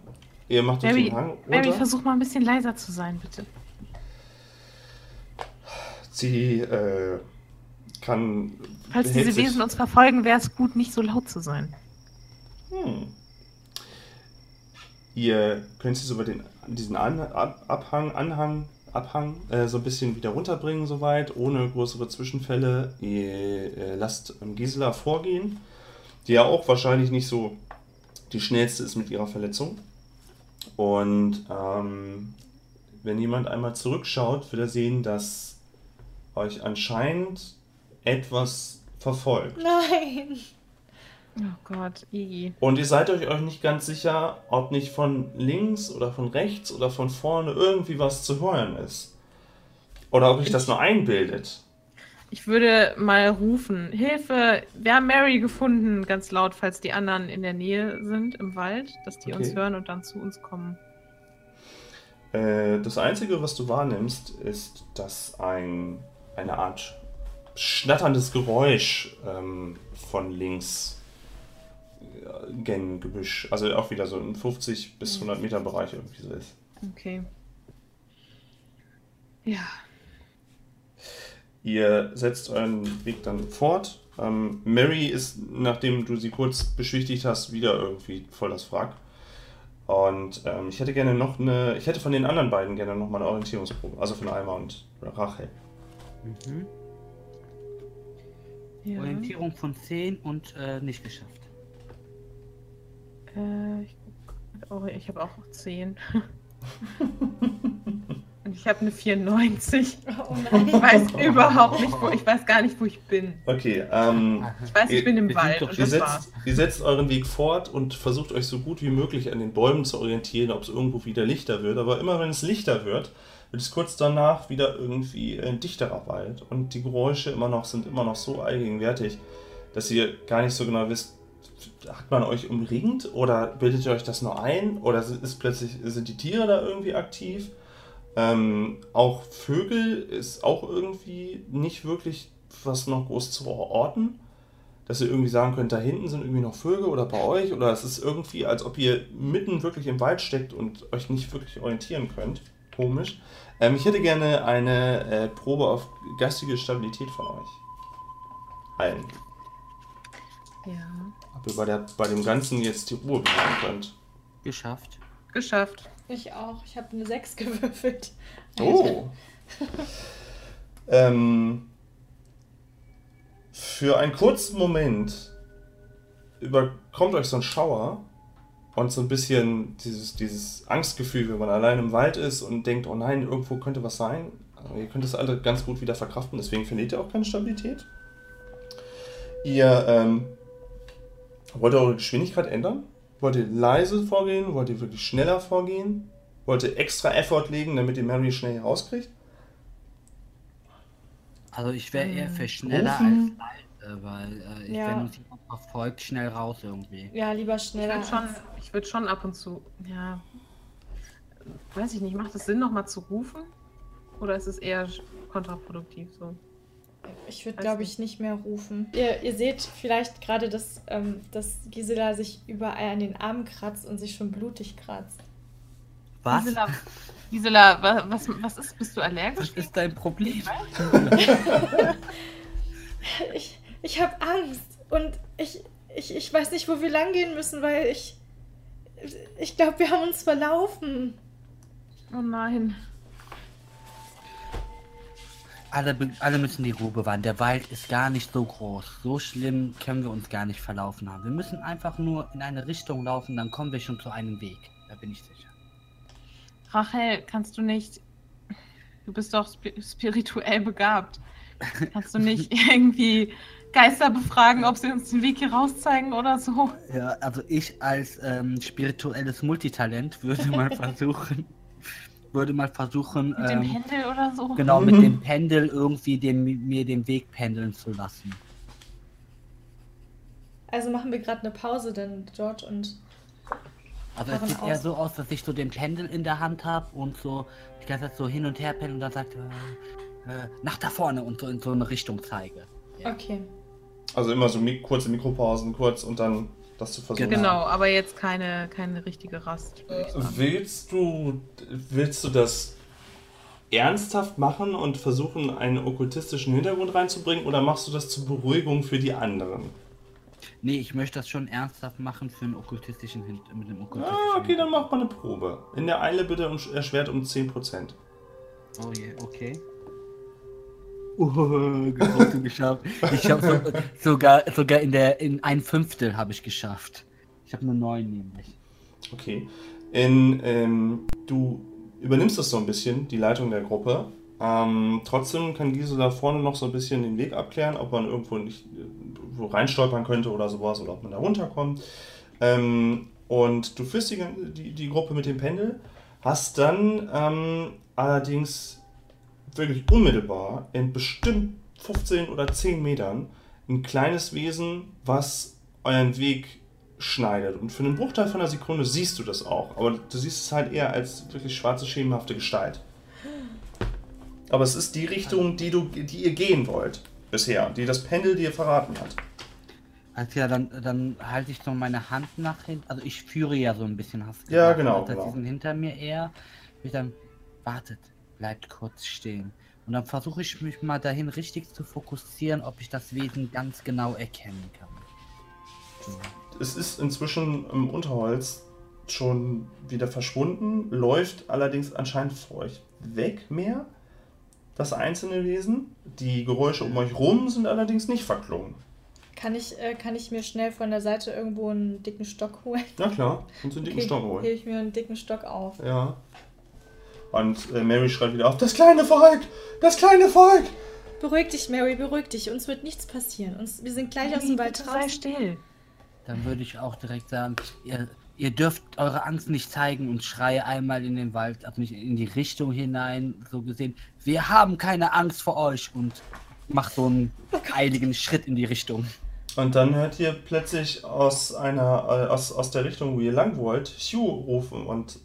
Ihr macht euch Mary, den Hang Mary, runter. versuch mal ein bisschen leiser zu sein, bitte. Sie äh, kann. Falls diese Wesen uns verfolgen, wäre es gut, nicht so laut zu sein. Hm. Ihr könnt sie so über den, diesen An Ab Abhang, Anhang, Abhang äh, so ein bisschen wieder runterbringen, soweit, ohne größere Zwischenfälle. Ihr äh, lasst ähm, Gisela vorgehen, die ja auch wahrscheinlich nicht so die schnellste ist mit ihrer Verletzung. Und ähm, wenn jemand einmal zurückschaut, wird er sehen, dass euch anscheinend etwas verfolgt. Nein! Oh Gott, Iggy. Und ihr seid euch, euch nicht ganz sicher, ob nicht von links oder von rechts oder von vorne irgendwie was zu hören ist. Oder ob euch das nur einbildet. Ich würde mal rufen. Hilfe, wir haben Mary gefunden, ganz laut, falls die anderen in der Nähe sind im Wald, dass die uns Okay. hören und dann zu uns kommen. Äh, das Einzige, was du wahrnimmst, ist, dass ein, eine Art schnatterndes Geräusch ähm, von links äh, gen Gebüsch, also auch wieder so im 50 bis 100 Meter Bereich irgendwie so ist. Okay. Ja. Ihr setzt euren Weg dann fort. Ähm, Mary ist, nachdem du sie kurz beschwichtigt hast, wieder irgendwie voll das Wrack. Und ähm, ich hätte gerne noch eine, ich hätte von den anderen beiden gerne noch mal eine Orientierungsprobe, also von Alma und Rachel. Mhm. ja. Orientierung von 10 und äh, nicht geschafft. Äh, ich oh, ich habe auch 10. [LAUGHS] Und ich habe eine 94. Oh nein! Ich weiß überhaupt nicht, wo ich weiß gar nicht, wo ich bin. Okay, ähm, Ich weiß, ich Ihr- bin im sind Wald doch- und ihr, das war's. setzt, ihr setzt euren Weg fort und versucht euch so gut wie möglich an den Bäumen zu orientieren, ob es irgendwo wieder lichter wird. Aber immer wenn es lichter wird, wird es kurz danach wieder irgendwie ein dichterer Wald. Und die Geräusche immer noch sind immer noch so allgegenwärtig, dass ihr gar nicht so genau wisst, hat man euch umringt oder bildet ihr euch das nur ein oder ist plötzlich sind die Tiere da irgendwie aktiv? Ähm, auch Vögel ist auch irgendwie nicht wirklich was noch groß zu orten. Dass ihr irgendwie sagen könnt, da hinten sind irgendwie noch Vögel oder bei euch oder es ist irgendwie, als ob ihr mitten wirklich im Wald steckt und euch nicht wirklich orientieren könnt. Komisch. Ähm, ich hätte gerne eine äh, Probe auf geistige Stabilität von euch. Allen. Ja. Ob ihr bei, der, bei dem Ganzen jetzt die Ruhe bewahren könnt. Geschafft. Geschafft. Ich auch. Ich habe eine 6 [LAUGHS] gewürfelt. Oh, ähm, für einen kurzen Moment überkommt euch so ein Schauer und so ein bisschen dieses, dieses Angstgefühl, wenn man allein im Wald ist und denkt, oh nein, irgendwo könnte was sein. Aber ihr könnt das alle ganz gut wieder verkraften, deswegen verliert ihr auch keine Stabilität. Ihr ähm, wollt ihr eure Geschwindigkeit ändern? Wollt ihr leise vorgehen? Wollt ihr wirklich schneller vorgehen? Wollt ihr extra Effort legen, damit ihr Mary schnell rauskriegt? Also ich wäre eher für schneller Rufen? als leise, weil äh, ich, Ja. wenn uns jemand verfolgt, schnell raus irgendwie. Ja, lieber Ich schneller. würde schon, ich würd schon ab und zu, ja, weiß ich nicht, macht es Sinn, nochmal zu rufen? Oder ist es eher kontraproduktiv so? Ich würde, glaube ich, nicht mehr rufen. Ihr, ihr seht vielleicht gerade, dass, ähm, dass Gisela sich überall an den Armen kratzt und sich schon blutig kratzt. Was? Gisela, [LAUGHS] Gisela wa- was, was ist, bist du Was allergisch? ist dein Problem? Ich, [LAUGHS] ich habe Angst und ich, ich, ich weiß nicht, wo wir lang gehen müssen, weil ich. Ich glaube, wir haben uns verlaufen. Oh nein. Alle, alle müssen die Ruhe bewahren. Der Wald ist gar nicht so groß. So schlimm können wir uns gar nicht verlaufen haben. Wir müssen einfach nur in eine Richtung laufen, dann kommen wir schon zu einem Weg. Da bin ich sicher. Rachel, kannst du nicht. Du bist doch spi spirituell begabt. Kannst du nicht [LAUGHS] irgendwie Geister befragen, ob sie uns den Weg hier rauszeigen oder so? Ja, also ich als ähm, spirituelles Multitalent würde mal [LAUGHS] versuchen, würde mal versuchen, Mit dem ähm, Händel oder so? genau mit dem Pendel irgendwie den, mir den Weg pendeln zu lassen. Also machen wir gerade eine Pause, dann George und. Also es sieht eher aus. so aus, dass ich so den Pendel in der Hand habe und so die ganze Zeit so hin und her pendel und dann sagt äh, äh, nach da vorne und so in so eine Richtung zeige. Ja. Okay. Also immer so mi kurze Mikropausen, kurz und dann das zu versuchen. Genau, aber jetzt keine, keine richtige Rast. würde ich sagen. Willst du, willst du das ernsthaft machen und versuchen, einen okkultistischen Hintergrund reinzubringen oder machst du das zur Beruhigung für die anderen? Nee, ich möchte das schon ernsthaft machen für einen okkultistischen Hin mit einem okkultistischen Ah, okay, dann Hintergrund. macht mal eine Probe. In der Eile bitte um- erschwert um 10%. Oh je, okay. Oh, geschafft. Ich habe so, sogar sogar in der in ein Fünftel habe ich geschafft. Ich habe nur neun nämlich. Okay. In, ähm, du übernimmst das so ein bisschen, die Leitung der Gruppe. Ähm, trotzdem kann Gisela vorne noch so ein bisschen den Weg abklären, ob man irgendwo nicht äh, wo reinstolpern könnte oder sowas oder ob man da runterkommt. Ähm, und du führst die, die, die Gruppe mit dem Pendel, hast dann ähm, allerdings wirklich unmittelbar in bestimmt 15 oder 10 Metern ein kleines Wesen, was euren Weg schneidet. Und für einen Bruchteil von einer Sekunde siehst du das auch. Aber du siehst es halt eher als wirklich schwarze, schemenhafte Gestalt. Aber es ist die Richtung, die, du, die ihr gehen wollt bisher, die das Pendel dir verraten hat. Also ja, dann, dann halte ich so meine Hand nach hinten. Also ich führe ja so ein bisschen, hast du Ja, genau, ne? dass genau. Sind hinter mir eher. Ich dann, wartet, bleibt kurz stehen. Und dann versuche ich mich mal dahin richtig zu fokussieren, ob ich das Wesen ganz genau erkennen kann. So. Es ist inzwischen im Unterholz schon wieder verschwunden, läuft allerdings anscheinend vor euch weg mehr, das einzelne Wesen. Die Geräusche um euch rum sind allerdings nicht verklungen. Kann ich, äh, kann ich mir schnell von der Seite irgendwo einen dicken Stock holen? Na klar, kannst du einen dicken Stock holen. hebe ich mir einen dicken Stock auf. Ja. Und äh, Mary schreit wieder auf, das kleine Volk! Das kleine Volk! Beruhig dich, Mary, beruhig dich. Uns wird nichts passieren. Uns, wir sind gleich aus dem Wald Bitte sei draußen. still. Dann würde ich auch direkt sagen, ihr, ihr dürft eure Angst nicht zeigen und schreie einmal in den Wald, also nicht in die Richtung hinein, so gesehen. Wir haben keine Angst vor euch und mach so einen eiligen Schritt in die Richtung. Und dann hört ihr plötzlich aus einer, äh, aus, aus der Richtung, wo ihr lang wollt, Hugh rufen und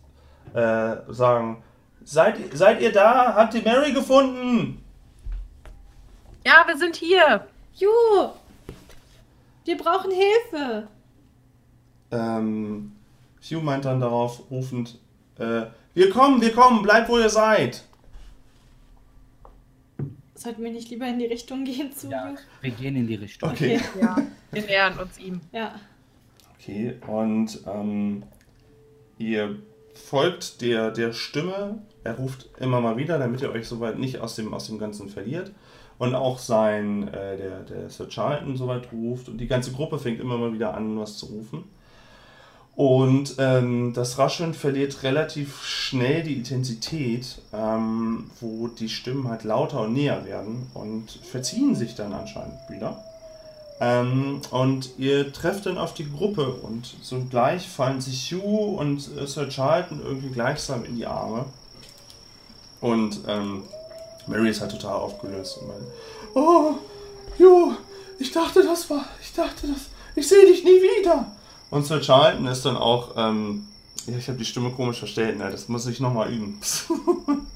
äh, sagen, seid, seid ihr da? Habt ihr Mary gefunden? Ja, wir sind hier. Ju! Wir brauchen Hilfe! Ähm, Hugh meint dann darauf rufend, äh, wir kommen, wir kommen, bleibt wo ihr seid. Sollten wir nicht lieber in die Richtung gehen zu Ja, wir gehen in die Richtung. Okay. Ja. Wir nähern uns ihm. Ja. Okay, und ähm, ihr folgt der, der Stimme. Er ruft immer mal wieder, damit ihr euch soweit nicht aus dem, aus dem Ganzen verliert. Und auch sein, äh, der, der Sir Charlton soweit ruft. Und die ganze Gruppe fängt immer mal wieder an, was zu rufen. Und ähm, das Rascheln verliert relativ schnell die Intensität, ähm, wo die Stimmen halt lauter und näher werden und verziehen sich dann anscheinend wieder. Ähm, und ihr trefft dann auf die Gruppe und sogleich fallen sich Hugh und äh, Sir Charlton irgendwie gleichsam in die Arme. Und ähm, Mary ist halt total aufgelöst und meint, oh, Hugh, ich dachte, das war, ich dachte, das, ich sehe dich nie wieder. Und Sir Charlton ist dann auch, ähm, ja, ich habe die Stimme komisch verstellt, ne, das muss ich nochmal üben. [LAUGHS]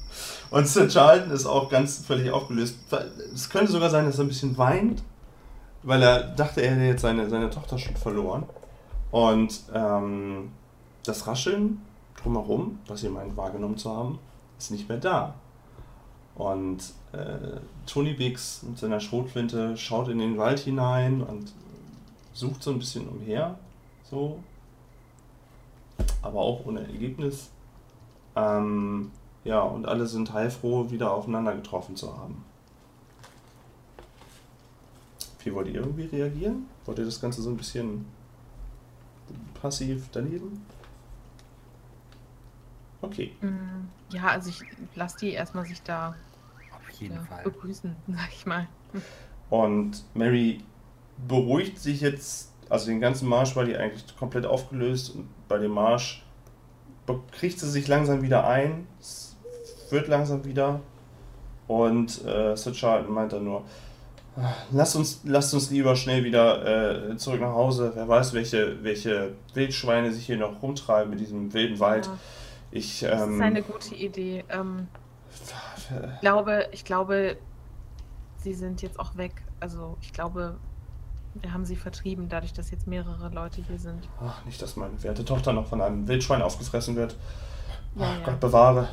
und Sir Charlton ist auch ganz völlig aufgelöst. Es könnte sogar sein, dass er ein bisschen weint weil er dachte, er hätte jetzt seine, seine Tochter schon verloren. Und ähm, das Rascheln drumherum, was ihr meint wahrgenommen zu haben, ist nicht mehr da. Und äh, Tony Biggs mit seiner Schrotflinte schaut in den Wald hinein und sucht so ein bisschen umher, so, aber auch ohne Ergebnis. Ähm, ja, und alle sind heilfroh, wieder aufeinander getroffen zu haben. Wie wollt ihr irgendwie reagieren? Wollt ihr das Ganze so ein bisschen passiv daneben? Okay. Mm, ja, also ich lasse die erstmal sich da Auf jeden ja, Fall. begrüßen, [LAUGHS] sag ich mal. Und Mary beruhigt sich jetzt, also den ganzen Marsch war die eigentlich komplett aufgelöst und bei dem Marsch kriegt sie sich langsam wieder ein, es wird langsam wieder und äh, Sir Charlton meint dann nur, Lass uns, lasst uns lieber schnell wieder äh, zurück nach Hause. Wer weiß, welche, welche Wildschweine sich hier noch rumtreiben in diesem wilden Wald. Ja. Ich, Das ähm, ist eine gute Idee. Ähm, ich, glaube, ich glaube, sie sind jetzt auch weg. Also ich glaube, wir haben sie vertrieben, dadurch, dass jetzt mehrere Leute hier sind. Ach, nicht, dass meine werte Tochter noch von einem Wildschwein aufgefressen wird. Ja, Ach, ja. Gott bewahre.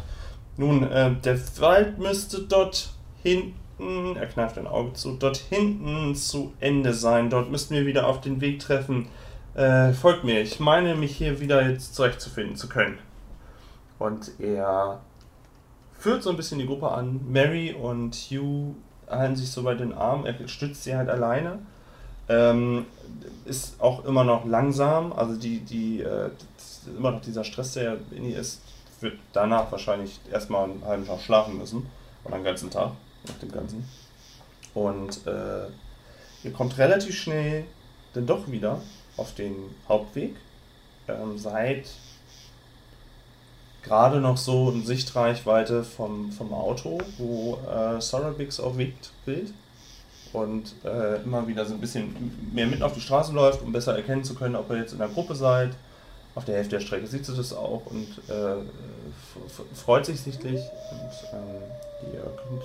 Nun, äh, der Wald müsste dort hinten, er kneift ein Auge zu, dort hinten zu Ende sein. Dort müssten wir wieder auf den Weg treffen. Äh, folgt mir, ich meine, mich hier wieder jetzt zurechtzufinden zu können. Und er führt so ein bisschen die Gruppe an. Mary und Hugh halten sich so bei den Armen. Er stützt sie halt alleine. Ähm, ist auch immer noch langsam. Also die, die, äh, immer noch dieser Stress, der in ihr ist, wird danach wahrscheinlich erstmal einen halben Tag schlafen müssen. Oder einen ganzen Tag. Nach dem Ganzen. Und äh, ihr kommt relativ schnell dann doch wieder auf den Hauptweg. Ähm, seid gerade noch so in Sichtreichweite vom, vom Auto, wo äh, Sorabix auch wiegt Bild und äh, immer wieder so ein bisschen mehr mitten auf die Straße läuft, um besser erkennen zu können, ob ihr jetzt in der Gruppe seid. Auf der Hälfte der Strecke sieht sie das auch und äh, freut sich sichtlich. Und ähm, ihr könnt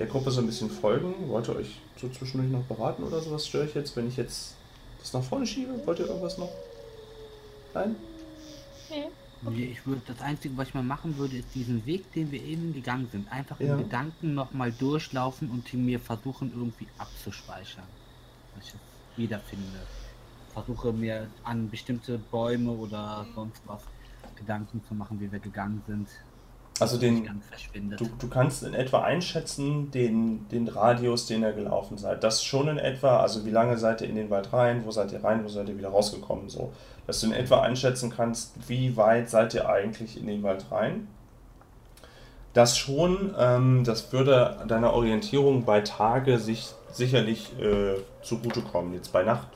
der Gruppe so ein bisschen folgen. Wollt ihr euch so zwischendurch noch beraten oder sowas? Störe ich jetzt, wenn ich jetzt das nach vorne schiebe? Wollt ihr irgendwas noch? Nein? Nee, ich würde, das Einzige, was ich mal machen würde, ist diesen Weg, den wir eben gegangen sind, einfach Ja. in Gedanken nochmal durchlaufen und ihn mir versuchen irgendwie abzuspeichern. Dass ich wiederfinde. Versuche mir an bestimmte Bäume oder sonst was Gedanken zu machen, wie wir gegangen sind. Also den. Du, du kannst in etwa einschätzen, den, den Radius, den ihr gelaufen seid. Das schon in etwa, also wie lange seid ihr in den Wald rein, wo seid ihr rein, wo seid ihr wieder rausgekommen, so. Dass du in etwa einschätzen kannst, wie weit seid ihr eigentlich in den Wald rein. Das schon, ähm, das würde deiner Orientierung bei Tage sich sicherlich äh, zugutekommen. Jetzt bei Nacht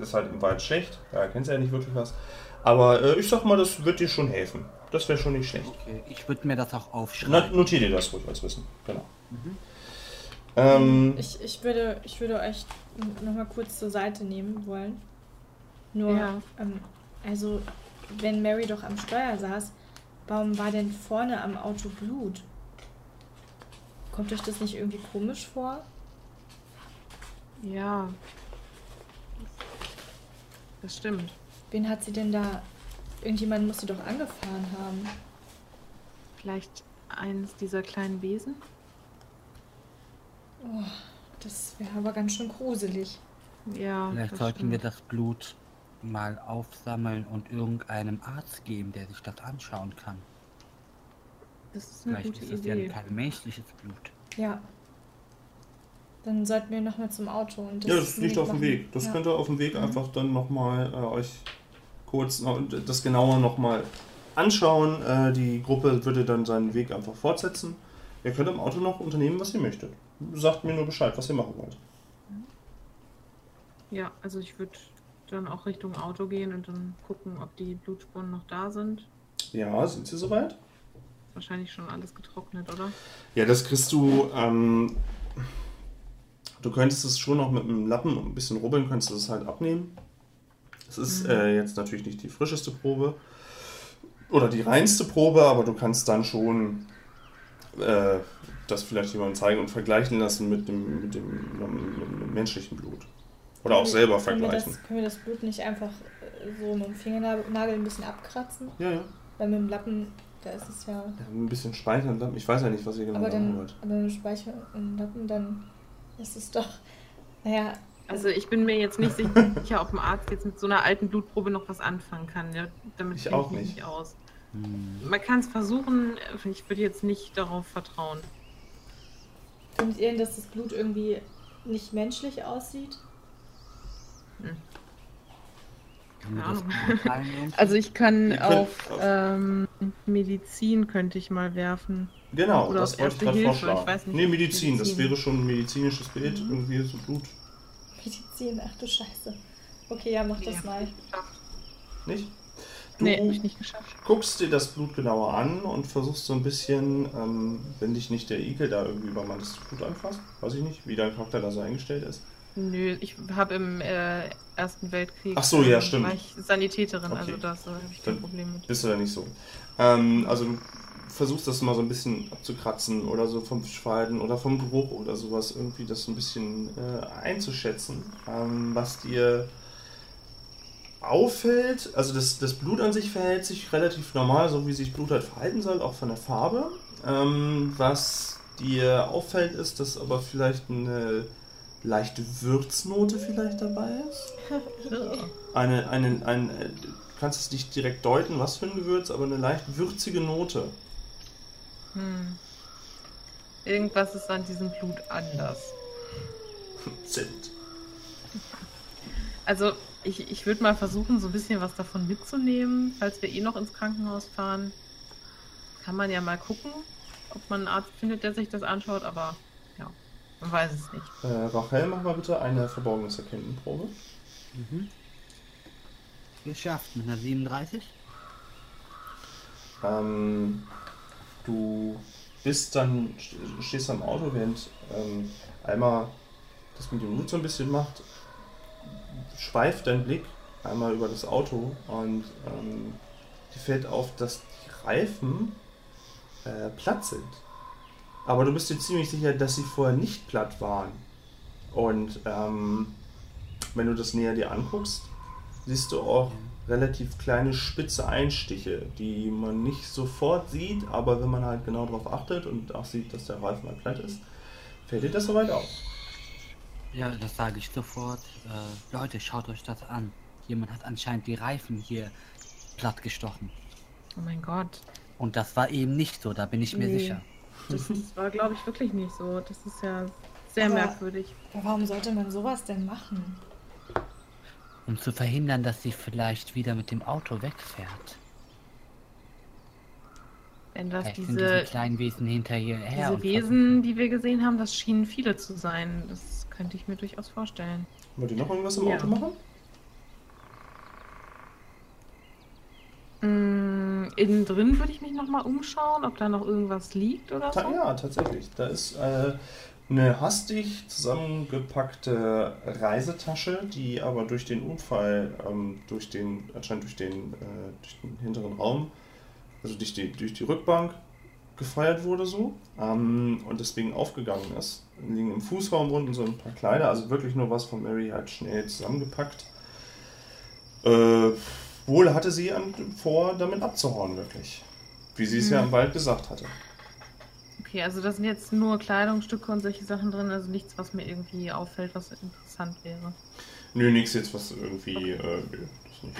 ist halt im Wald schlecht, da erkennst du ja nicht wirklich was. Aber äh, ich sag mal, das wird dir schon helfen. Das wäre schon nicht schlecht. Okay, ich würde mir das auch Na, aufschreiben. notier dir das ruhig als Wissen. Genau. Ähm, Ich, ich, würde, ich würde euch nochmal kurz zur Seite nehmen wollen. Nur, Ja. ähm, also, wenn Mary doch am Steuer saß, warum war denn vorne am Auto Blut? Kommt euch das nicht irgendwie komisch vor? Ja. Das stimmt. Wen hat sie denn da? Irgendjemand muss sie doch angefahren haben. Vielleicht eines dieser kleinen Wesen? Das wäre aber ganz schön gruselig. Ja. Vielleicht das sollten wir stimmt. das Blut mal aufsammeln und irgendeinem Arzt geben, der sich das anschauen kann. Das ist eine Vielleicht gute ist es ja Idee. kein menschliches Blut. Ja. Dann sollten wir nochmal zum Auto. Und ja, das liegt auf dem. Weg. Das ja. könnt ihr auf dem Weg einfach dann nochmal äh, euch kurz noch, das genauer nochmal anschauen. Äh, die Gruppe würde dann seinen Weg einfach fortsetzen. Ihr könnt im Auto noch unternehmen, was ihr möchtet. Sagt mir nur Bescheid, was ihr machen wollt. Ja, also ich würde dann auch Richtung Auto gehen und dann gucken, ob die Blutspuren noch da sind. Ja, sind sie soweit? Wahrscheinlich schon alles getrocknet, oder? Ja, das kriegst du. Ähm, du könntest es schon noch mit einem Lappen und ein bisschen rubbeln, könntest du es halt abnehmen. Es ist Mhm. äh, jetzt natürlich nicht die frischeste Probe oder die reinste Probe, aber du kannst dann schon äh, das vielleicht jemandem zeigen und vergleichen lassen mit dem, mit dem, mit dem menschlichen Blut. Oder auch Können wir- selber können wir vergleichen. Das, können wir das Blut nicht einfach äh, so mit dem Fingernagel ein bisschen abkratzen? Ja, ja. Weil mit dem Lappen, da ist es ja. ja. Ein bisschen speichern. Lappen. Ich weiß ja nicht, was ihr genau aber machen dann, wollt. aber mit dem Speicher und Lappen, dann ist es doch. Naja, Also ich bin mir jetzt nicht sicher, ob ein Arzt jetzt mit so einer alten Blutprobe noch was anfangen kann. Ja, damit Ich auch mich nicht. nicht aus. Hm. Man kann es versuchen, ich würde jetzt nicht darauf vertrauen. findet ihr denn, dass das Blut irgendwie nicht menschlich aussieht? Irgendwie? Also ich kann auf auf- ähm, Medizin könnte ich mal werfen. Genau, Oder das wollte ich gerade vorschlagen. ich weiß nicht, nee, ob Medizin, das Medizin. wäre schon ein medizinisches Bild, Mhm. irgendwie so Blut. Medizin, ach du Scheiße. Okay, ja, mach das Ja. mal. Nicht? Du Nee, hab ich nicht geschafft. guckst dir das Blut genauer an und versuchst so ein bisschen, ähm, wenn dich nicht der Igel da irgendwie übermanntes Blut anfasst, weiß ich nicht, wie dein Charakter da so eingestellt ist. Nö, ich habe im äh, Ersten Weltkrieg. Ach so, ja, ähm, stimmt. War ich Sanitäterin, Okay. also das äh, habe ich kein Dann- Problem mit. Bist du da nicht so. Ähm, also du versuchst das mal so ein bisschen abzukratzen oder so vom Schweigen oder vom Geruch oder sowas, irgendwie das ein bisschen äh, einzuschätzen, ähm, was dir auffällt, also das, das Blut an sich verhält sich relativ normal, so wie sich Blut halt verhalten soll, auch von der Farbe. Ähm, was dir auffällt, ist, dass aber vielleicht eine leichte Würznote vielleicht dabei ist. [LAUGHS] Eine, eine, ein, äh, du kannst es nicht direkt deuten, was für ein Gewürz, aber eine leicht würzige Note. Hm. Irgendwas ist an diesem Blut anders. [LAUGHS] Zimt. Also ich, ich würde mal versuchen, so ein bisschen was davon mitzunehmen, falls wir eh noch ins Krankenhaus fahren. Kann man ja mal gucken, ob man einen Arzt findet, der sich das anschaut, aber ja, man weiß es nicht. Äh, Rachel, mach mal bitte eine verborgenes Erkennenprobe. Mhm. Geschafft mit einer 37. Ähm, du bist dann, st- stehst am Auto, während ähm, einmal das mit dem Blut so ein bisschen macht, schweift dein Blick einmal über das Auto und ähm, dir fällt auf, dass die Reifen äh, platt sind. Aber du bist dir ziemlich sicher, dass sie vorher nicht platt waren. Und ähm, wenn du das näher dir anguckst, siehst du auch relativ kleine spitze Einstiche, die man nicht sofort sieht, aber wenn man halt genau darauf achtet und auch sieht, dass der Reifen mal platt ist, fällt dir das soweit auf. Ja, das sage ich sofort. Äh, Leute, schaut euch das an. Jemand hat anscheinend die Reifen hier platt gestochen. Oh mein Gott. Und das war eben nicht so, da bin ich mir Nee. sicher. Das, das [LAUGHS] war, glaube ich, wirklich nicht so. Das ist ja sehr Aber- merkwürdig. Aber warum sollte man sowas denn machen? Um zu verhindern, dass sie vielleicht wieder mit dem Auto wegfährt. Wenn das Vielleicht sind diese diese, kleinen Wesen hinterher her. diese Wesen, die wir gesehen haben, das schienen viele zu sein. Das könnte ich mir durchaus vorstellen. Wollt ihr noch irgendwas im Ja. Auto machen? Mm, innen drin würde ich mich nochmal umschauen, ob da noch irgendwas liegt oder Ta so. ja, tatsächlich. Da ist äh, eine hastig zusammengepackte Reisetasche, die aber durch den Unfall, ähm, durch den, anscheinend durch den, äh, durch den hinteren Raum, also durch die, durch die Rückbank gefeuert wurde so ähm, und deswegen aufgegangen ist. Liegen im Fußraum unten so ein paar Kleider, also wirklich nur was von Mary halt schnell zusammengepackt. Äh, wohl hatte sie an, vor, damit abzuhauen, wirklich. Wie sie es ja Mhm. im Wald gesagt hatte. Okay, also da sind jetzt nur Kleidungsstücke und solche Sachen drin, also nichts, was mir irgendwie auffällt, was interessant wäre. Nö, nichts jetzt, was irgendwie. Äh, das nicht.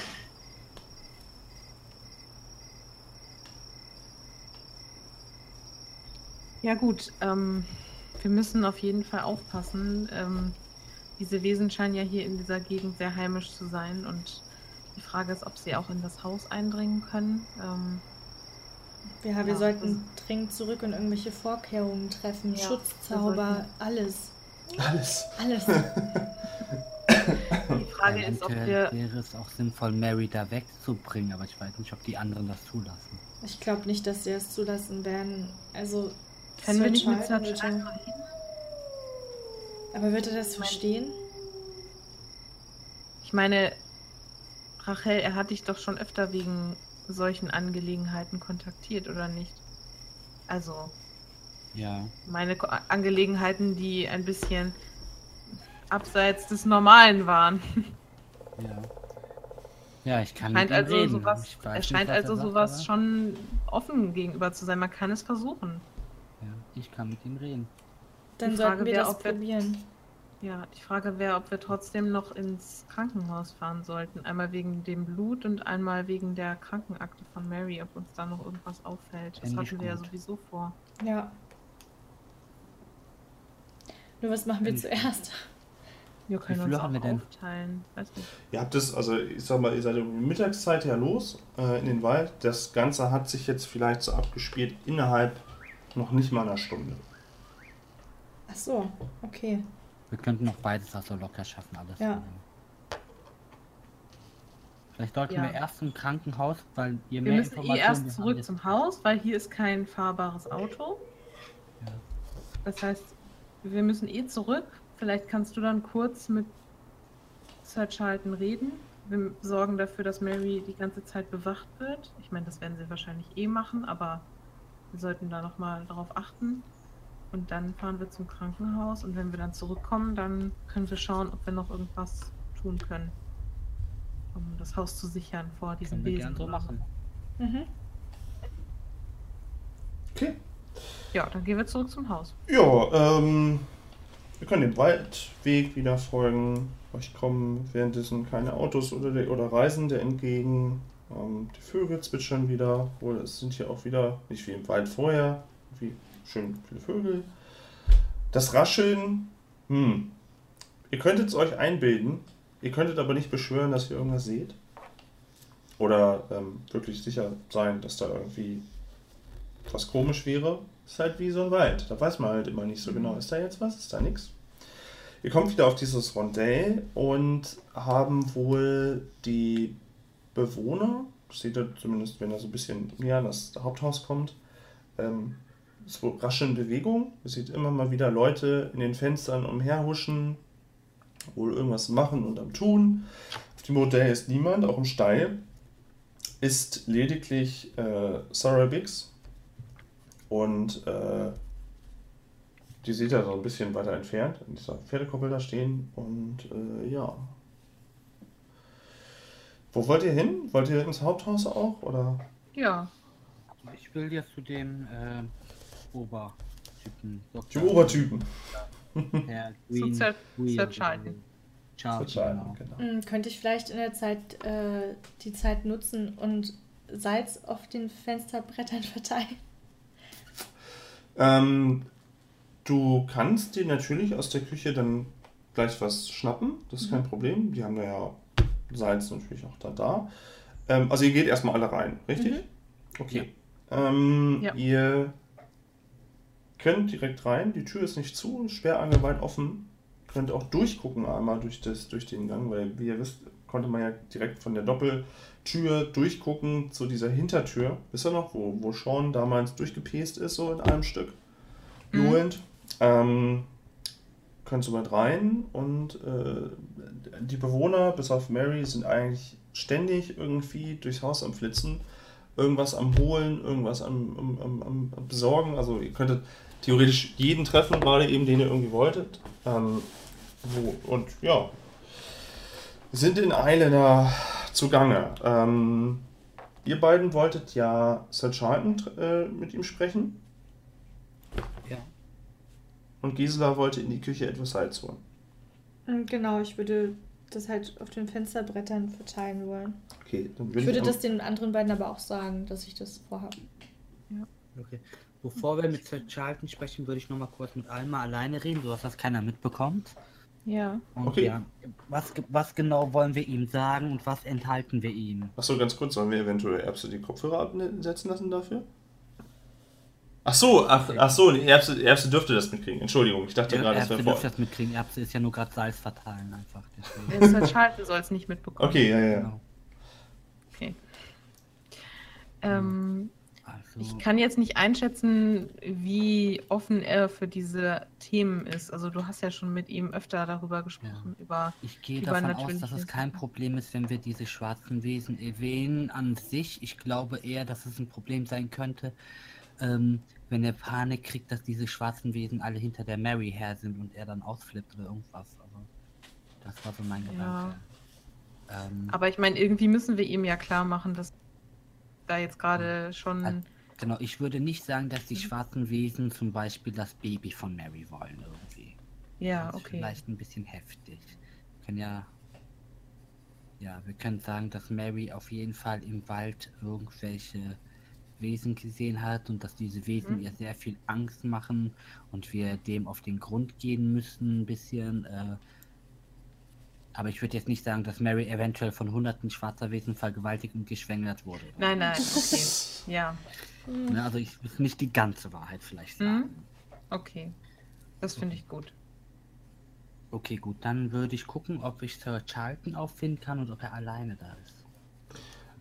Ja gut, ähm, wir müssen auf jeden Fall aufpassen. Ähm, diese Wesen scheinen ja hier in dieser Gegend sehr heimisch zu sein und die Frage ist, ob sie auch in das Haus eindringen können. Ähm, Ja, wir Ja, sollten dringend zurück und irgendwelche Vorkehrungen treffen. Ja, Schutzzauber, alles. Alles. Alles. die Frage ist, ob wir wäre es auch sinnvoll, Mary da wegzubringen, aber ich weiß nicht, ob die anderen das zulassen. Ich glaube nicht, dass sie es zulassen werden. Also. können wir nicht mit einfach hin. Aber wird er das verstehen? Ich meine, Rachel, er hat dich doch schon öfter wegen solchen Angelegenheiten kontaktiert, oder nicht? Also, Ja. meine Ko Angelegenheiten, die ein bisschen abseits des Normalen waren. [LAUGHS] Ja. Ja, ich kann Scheint mit ihm also reden. sowas, Ich weiß es nicht, scheint er also sagt, sowas aber- schon offen gegenüber zu sein. Man kann es versuchen. Ja, ich kann mit ihm reden. Dann sollten wir wäre, das ob wir- probieren. Ja, die Frage wäre, ob wir trotzdem noch ins Krankenhaus fahren sollten. Einmal wegen dem Blut und einmal wegen der Krankenakte von Mary, ob uns da noch irgendwas auffällt. Das Fänd hatten wir ja sowieso vor. Ja. Nur was machen wir gut. zuerst? Wir können uns haben auch wir denn? aufteilen. Weiß nicht. Ihr habt es, also ich sag mal, ihr seid um die Mittagszeit ja los äh, in den Wald. Das Ganze hat sich jetzt vielleicht so abgespielt innerhalb noch nicht mal einer Stunde. Ach so, okay. Wir könnten noch beides also locker schaffen, alles. Ja. Vielleicht sollten Ja. wir erst zum Krankenhaus, weil je Wir mehr müssen eh Informationen erst wir zurück zum Haus, weil hier ist kein fahrbares Auto. Ja. Das heißt, wir müssen eh zurück. Vielleicht kannst du dann kurz mit Sir Charlton reden. Wir sorgen dafür, dass Mary die ganze Zeit bewacht wird. Ich meine, das werden sie wahrscheinlich eh machen, aber wir sollten da nochmal darauf achten. Und dann fahren wir zum Krankenhaus und wenn wir dann zurückkommen, dann können wir schauen, ob wir noch irgendwas tun können, um das Haus zu sichern vor diesen können wir Wesen. so machen. Mhm. Okay. Ja, dann gehen wir zurück zum Haus. Ja, ähm, ihr könnt dem Waldweg wieder folgen. Euch kommen währenddessen keine Autos oder, der- oder Reisende entgegen. Ähm, die Vögel zwitschern wieder. Wohl, es sind hier auch wieder, nicht wie im Wald vorher, wie schön viele Vögel. Das Rascheln, hm. Ihr könntet es euch einbilden. Ihr könntet aber nicht beschwören, dass ihr irgendwas seht. Oder ähm, wirklich sicher sein, dass da irgendwie was komisch wäre. Ist halt wie so ein Wald. Da weiß man halt immer nicht so genau, ist da jetzt was, ist da nichts. Ihr kommt wieder auf dieses Rondell und haben wohl die Bewohner, seht ihr zumindest, wenn er so ein bisschen näher an das Haupthaus kommt, ähm, ist wohl rasch in Bewegung. Ihr seht immer mal wieder Leute in den Fenstern umherhuschen, wohl irgendwas machen und am tun. Auf dem Modell ist niemand, auch im Stall ist lediglich äh, Sarah Biggs und äh, die seht ihr so ein bisschen weiter entfernt, in dieser Pferdekoppel da stehen. Und äh, ja. Wo wollt ihr hin? Wollt ihr ins Haupthaus auch? Oder? Ja, Ich will jetzt zu dem Obertypen. Die Dr. Obertypen. Herr Green. Sir- Sir genau. genau. Hm, Könnte ich vielleicht in der Zeit äh, die Zeit nutzen und Salz auf den Fensterbrettern [LAUGHS] verteilen? Ähm, du kannst dir natürlich aus der Küche dann gleich was schnappen. Das ist kein Problem. Die haben da ja Salz natürlich auch da da. Ähm, also ihr geht erstmal alle rein, richtig? Mhm. Okay. Ähm, Ja. Ihr könnt direkt rein. Die Tür ist nicht zu, sperrangelweit offen. Könnt auch durchgucken einmal durch, das, durch den Gang, weil wie ihr wisst, konnte man ja direkt von der Doppeltür durchgucken zu dieser Hintertür. Wisst ihr noch, wo, wo Sean damals durchgepest ist, so in einem Stück? Mhm. Johend. Ähm, könnt soweit rein und äh, die Bewohner, bis auf Mary, sind eigentlich ständig irgendwie durchs Haus am Flitzen, irgendwas am Holen, irgendwas am, am, am, am am Besorgen. Also ihr könntet theoretisch jeden treffen, gerade eben, den ihr irgendwie wolltet. Ähm, wo, und ja, sind in Eile da zugange. Ähm, ihr beiden wolltet ja Sir Charlton äh, mit ihm sprechen Ja. und Gisela wollte in die Küche etwas Salz holen. Hm, Genau, ich würde das halt auf den Fensterbrettern verteilen wollen. Okay, dann Ich würde am- das den anderen beiden aber auch sagen, dass ich das vorhabe. Okay. Bevor wir mit Sir Charlton sprechen, würde ich noch mal kurz mit Alma alleine reden, sodass das keiner mitbekommt. Ja. Und Okay. ja, was, was genau wollen wir ihm sagen und was enthalten wir ihm? Achso, ganz kurz, sollen wir eventuell Erbse die Kopfhörer absetzen lassen dafür? Ach so, ach, ach so, Erbse, Erbse dürfte das mitkriegen. Entschuldigung, ich dachte Ja, gerade, das Erbse wäre dürfte vor. das mitkriegen. Erbse ist ja nur gerade Salz verteilen einfach. Deswegen. Charlton soll es nicht mitbekommen. Okay, ja, ja. Genau. Okay. Ähm, Also, ich kann jetzt nicht einschätzen, wie offen er für diese Themen ist. Also du hast ja schon mit ihm öfter darüber gesprochen, über ich gehe über davon aus, dass es kein. Problem ist, wenn wir diese schwarzen Wesen erwähnen an sich. Ich glaube eher, dass es ein Problem sein könnte, ähm, wenn er Panik kriegt, dass diese schwarzen Wesen alle hinter der Mary her sind und er dann ausflippt oder irgendwas. Also, das war so mein Gedanke. Ähm, Aber ich meine, irgendwie müssen wir ihm ja klar machen, dass da jetzt gerade schon. Also, Genau, ich würde nicht sagen, dass die schwarzen Wesen zum Beispiel das Baby von Mary wollen irgendwie. ja, Das ist okay. Vielleicht ein bisschen heftig. Wir können ja. Ja, wir können sagen, dass Mary auf jeden Fall im Wald irgendwelche Wesen gesehen hat und dass diese Wesen Mhm. ihr sehr viel Angst machen und wir dem auf den Grund gehen müssen ein bisschen. Äh, aber ich würde jetzt nicht sagen, dass Mary eventuell von hunderten schwarzer Wesen vergewaltigt und geschwängert wurde. Nein, nein, okay. Ja, Ne, also ich will nicht die ganze Wahrheit vielleicht Mhm. sagen. okay. Das finde ich gut. Okay, gut, dann würde ich gucken, ob ich Sir Charlton auffinden kann und ob er alleine da ist.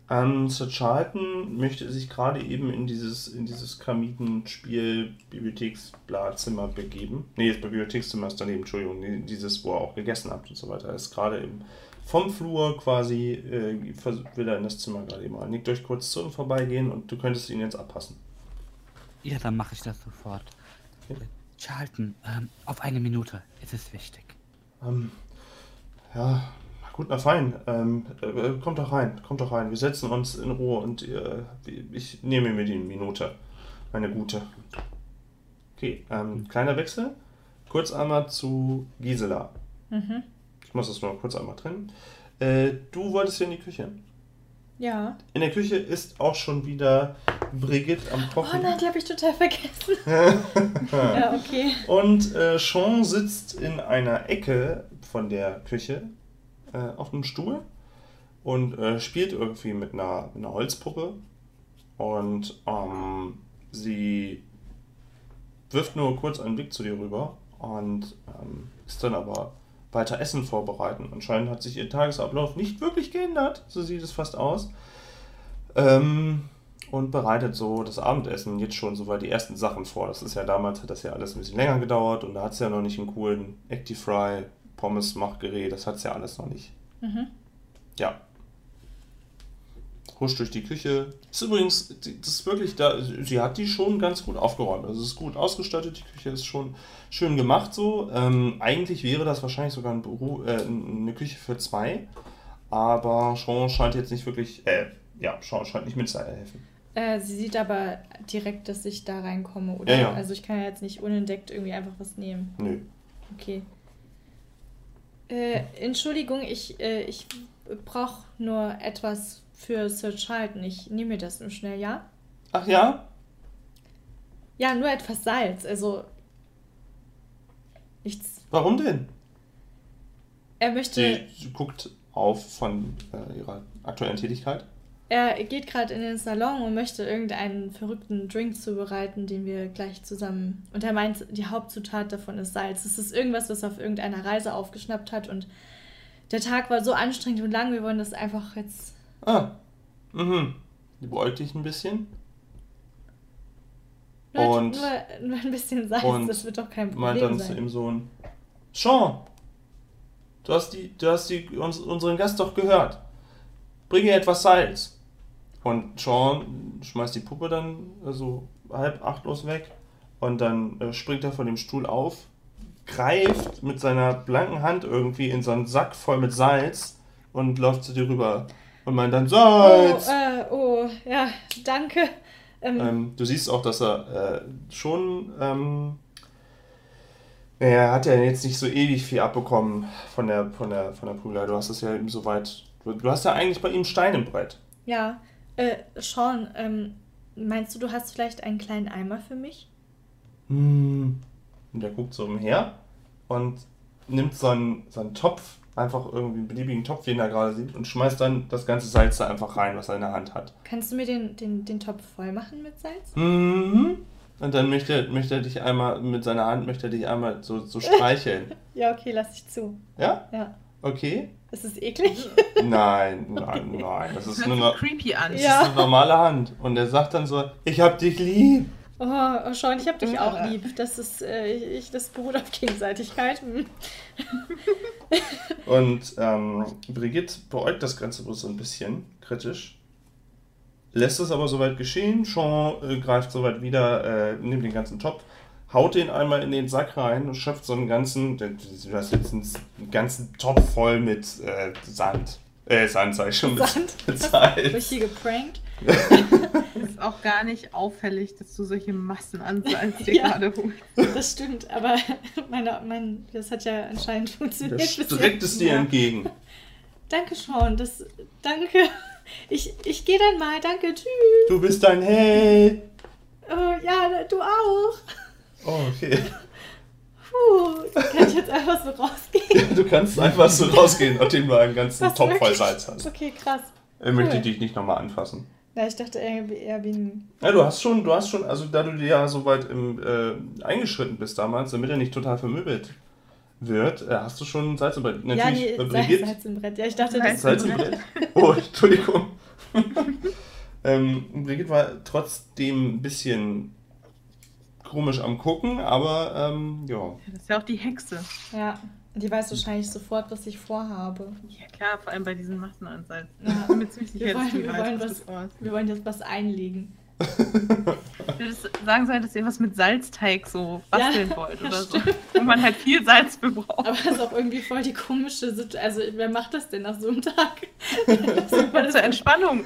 Ähm, Sir Charlton möchte sich gerade eben in dieses, in dieses Kamitenspiel Bibliotheksblatzimmer begeben. Nee, das Bibliothekszimmer ist daneben, Entschuldigung, nee, dieses, wo er auch gegessen hat und so weiter. Er ist gerade im, vom Flur quasi, äh, will er in das Zimmer gerade eben rein. Nickt euch kurz zu und vorbeigehen und du könntest ihn jetzt abpassen. Ja, dann mache ich das sofort. Okay. Charlton, ähm, auf eine Minute. Es ist wichtig. Ähm, ja, gut, na fein. Ähm, äh, kommt doch rein, kommt doch rein. Wir setzen uns in Ruhe und äh, ich nehme mir die Minute. Meine gute. Okay, ähm, kleiner Wechsel. Kurz einmal zu Gisela. Mhm. Ich muss das nur kurz einmal trennen. Äh, du wolltest hier in die Küche. Ja. In der Küche ist auch schon wieder Brigitte am Oh Kochen. nein, die habe ich total vergessen. [LAUGHS] ja, okay. Und äh, Sean sitzt in einer Ecke von der Küche äh, auf einem Stuhl und äh, spielt irgendwie mit einer, einer Holzpuppe. Und ähm, sie wirft nur kurz einen Blick zu dir rüber und ähm, ist dann aber weiter Essen vorbereiten. Anscheinend hat sich ihr Tagesablauf nicht wirklich geändert, so sieht es fast aus. Ähm, und bereitet so das Abendessen jetzt schon soweit die ersten Sachen vor. Das ist ja damals, hat das ja alles ein bisschen länger gedauert und da hat es ja noch nicht einen coolen Actifry, Pommes-Machgerät, das hat es ja alles noch nicht. Mhm. Ja. Huscht durch die Küche. Ist übrigens, das ist wirklich da, sie hat die schon ganz gut aufgeräumt. Also es ist gut ausgestattet, die Küche ist schon schön gemacht so. Ähm, eigentlich wäre das wahrscheinlich sogar ein Büro, äh, eine Küche für zwei. Aber Sean scheint jetzt nicht wirklich, äh, ja, Sean scheint nicht mitzuhelfen. Äh, sie sieht aber direkt, dass ich da reinkomme, oder? Ja, ja. Also ich kann ja jetzt nicht unentdeckt irgendwie einfach was nehmen. Nö. Okay. Äh, Entschuldigung, ich, äh, ich brauche nur etwas für Sir Charlton. Ich nehme mir das nur schnell, ja? Ach ja? Ja, nur etwas Salz. Also. Nichts. Warum denn? Er möchte. Sie, sie guckt auf von äh, ihrer aktuellen Tätigkeit. Er geht gerade in den Salon und möchte irgendeinen verrückten Drink zubereiten, den wir gleich zusammen. Und er meint, die Hauptzutat davon ist Salz. Es ist irgendwas, was er auf irgendeiner Reise aufgeschnappt hat. Und der Tag war so anstrengend und lang. Wir wollen das einfach jetzt. Ah. Mhm. Die beäugt dich ein bisschen. Nur, Und- nur, nur ein bisschen Salz, das wird doch kein meint Problem dann zu ihrem Sohn, Sean, du hast, die, du hast die, uns, unseren Gast doch gehört. Bringe etwas Salz. Und Sean schmeißt die Puppe dann so halb achtlos weg und dann äh, springt er von dem Stuhl auf, greift mit seiner blanken Hand irgendwie in so einen Sack voll mit Salz und läuft zu dir rüber und meint dann Oh, Salz. äh, oh, ja, danke. Ähm, Ähm, du siehst auch, dass er äh, schon ähm, Er hat ja jetzt nicht so ewig viel abbekommen von der, von der, von der Prügelei. Du hast es ja eben so weit. Du, du hast ja eigentlich bei ihm Stein im Brett. Ja, äh, Sean, ähm, meinst du, du hast vielleicht einen kleinen Eimer für mich? Hm. Und der guckt so umher und nimmt so einen, so einen Topf, einfach irgendwie einen beliebigen Topf, den er gerade sieht, und schmeißt dann das ganze Salz da einfach rein, was er in der Hand hat. Kannst du mir den, den, den Topf voll machen mit Salz? Mhm. Und dann möchte, möchte er dich einmal, mit seiner Hand möchte er dich einmal so, so streicheln. [LAUGHS] Ja, okay, lass ich zu. Ja? Ja. Okay? Ist es eklig? Nein, nein, nein. Das ist noch. creepy an. Das Ja. ist eine normale Hand. Und er sagt dann so, ich hab dich lieb. Oh, oh Sean, ich hab dich Ja. auch lieb. Das ist, äh, ich, das beruht auf Gegenseitigkeit. [LAUGHS] Und ähm, Brigitte beäugt das Ganze wohl so ein bisschen kritisch. Lässt es aber soweit geschehen. Sean äh, greift soweit wieder, äh, nimmt den ganzen Topf, haut den einmal in den Sack rein und schöpft so einen ganzen, du hast jetzt einen, ganzen Topf voll mit äh, Sand. Äh, Sand ich schon. Mit, Sand? [LAUGHS] mit Salz. hier geprankt? [LAUGHS] Ist auch gar nicht auffällig, dass du solche Massen an Salz [LAUGHS] dir Ja. gerade holst. Das stimmt, aber meine, mein, das hat ja anscheinend funktioniert. streckt es dir Ja. entgegen. Danke, Sean. Das, danke. Ich, ich gehe dann mal. Danke. Tschüss. Du bist ein Held. Oh, ja, du auch. Oh, okay. Puh. Kann ich jetzt einfach so rausgehen? Du kannst einfach so rausgehen, nachdem du einen ganzen Was, Topf voll? Salz hast. Okay, krass. Er möchte Cool. dich nicht nochmal anfassen. Ja, ich dachte eher, eher wie ein. Ja, du hast schon, du hast schon, also da du dir ja so weit im, äh, eingeschritten bist damals, damit er nicht total vermöbelt wird, äh, hast du schon Salz im Brett. Ja, Natürlich, nee, äh, Salz, Brigitte, Salz im Brett. Ja, ich dachte, das Salz im Brett. Oh, Entschuldigung. [LAUGHS] ähm, Brigitte war trotzdem ein bisschen komisch am gucken, aber ähm, ja. Das ist ja auch die Hexe. Ja, die weiß wahrscheinlich sofort, was ich vorhabe. Ja klar, vor allem bei diesen Massen an Salz. Ja. [LAUGHS] Ich bin mir ziemlich sicher, Wir dass wollen- die wir weiß, wollen was was- du vorhast. Wir wollen jetzt was einlegen. [LAUGHS] Ich würde sagen sollen, dass ihr was mit Salzteig so basteln Ja, wollt oder so. Wo man halt viel Salz für braucht. Aber das ist auch irgendwie voll die komische Situation. Also, wer macht das denn nach so einem Tag? [LAUGHS] Super zur Entspannung.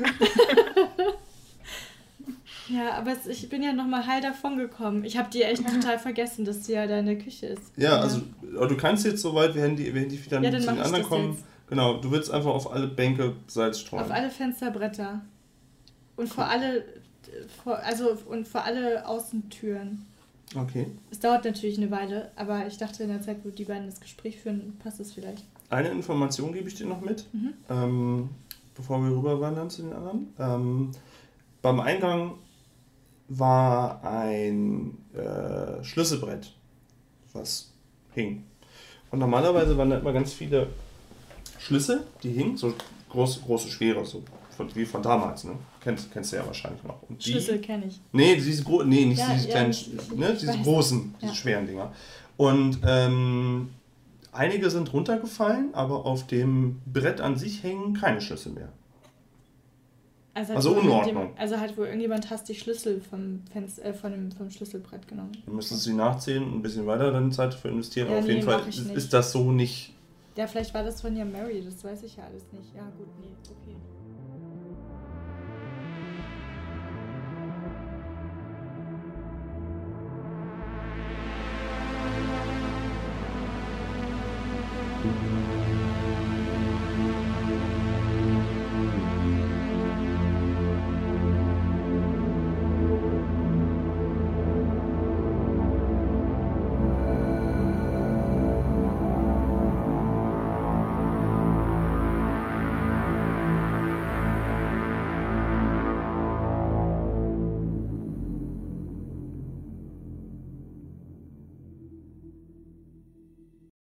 Ja, aber ich bin ja nochmal heil davon gekommen. Ich habe die echt total vergessen, dass die ja da in der Küche ist. Ja, also aber du kannst jetzt soweit, während die, während die wieder Ja, zu dann den anderen kommen, jetzt. genau, du willst einfach auf alle Bänke Salz streuen. Auf alle Fensterbretter. Und vor alle, vor, also und vor alle Außentüren. Okay. Es dauert natürlich eine Weile, aber ich dachte in der Zeit, wo die beiden das Gespräch führen, passt es vielleicht. Eine Information gebe ich dir noch mit, Mhm. ähm, bevor wir rüberwandern zu den anderen. Ähm, beim Eingang war ein äh, Schlüsselbrett, was hing. Und normalerweise waren da immer ganz viele Schlüssel, die hingen, so groß, große, schwere, so von, wie von damals, ne? Kennst, kennst du ja wahrscheinlich noch. Und die, Schlüssel kenne ich. Nee, diese gro nee, nicht Ja, diese ja, kleinen, ich- ne, diese großen, diese Ja. schweren Dinger. Und ähm, einige sind runtergefallen, aber auf dem Brett an sich hängen keine Schlüssel mehr. Also, Also wohl Unordnung. Also hat wohl irgendjemand hast die Schlüssel vom, Fenster, äh, von dem, vom Schlüsselbrett genommen. Wir müssen sie nachzählen und ein bisschen weiter dann Zeit dafür investieren. Ja, aber auf nee, jeden Fall ist das so nicht. Ja, vielleicht war das von ja Mary, das weiß ich ja alles nicht. Ja, gut, nee, okay.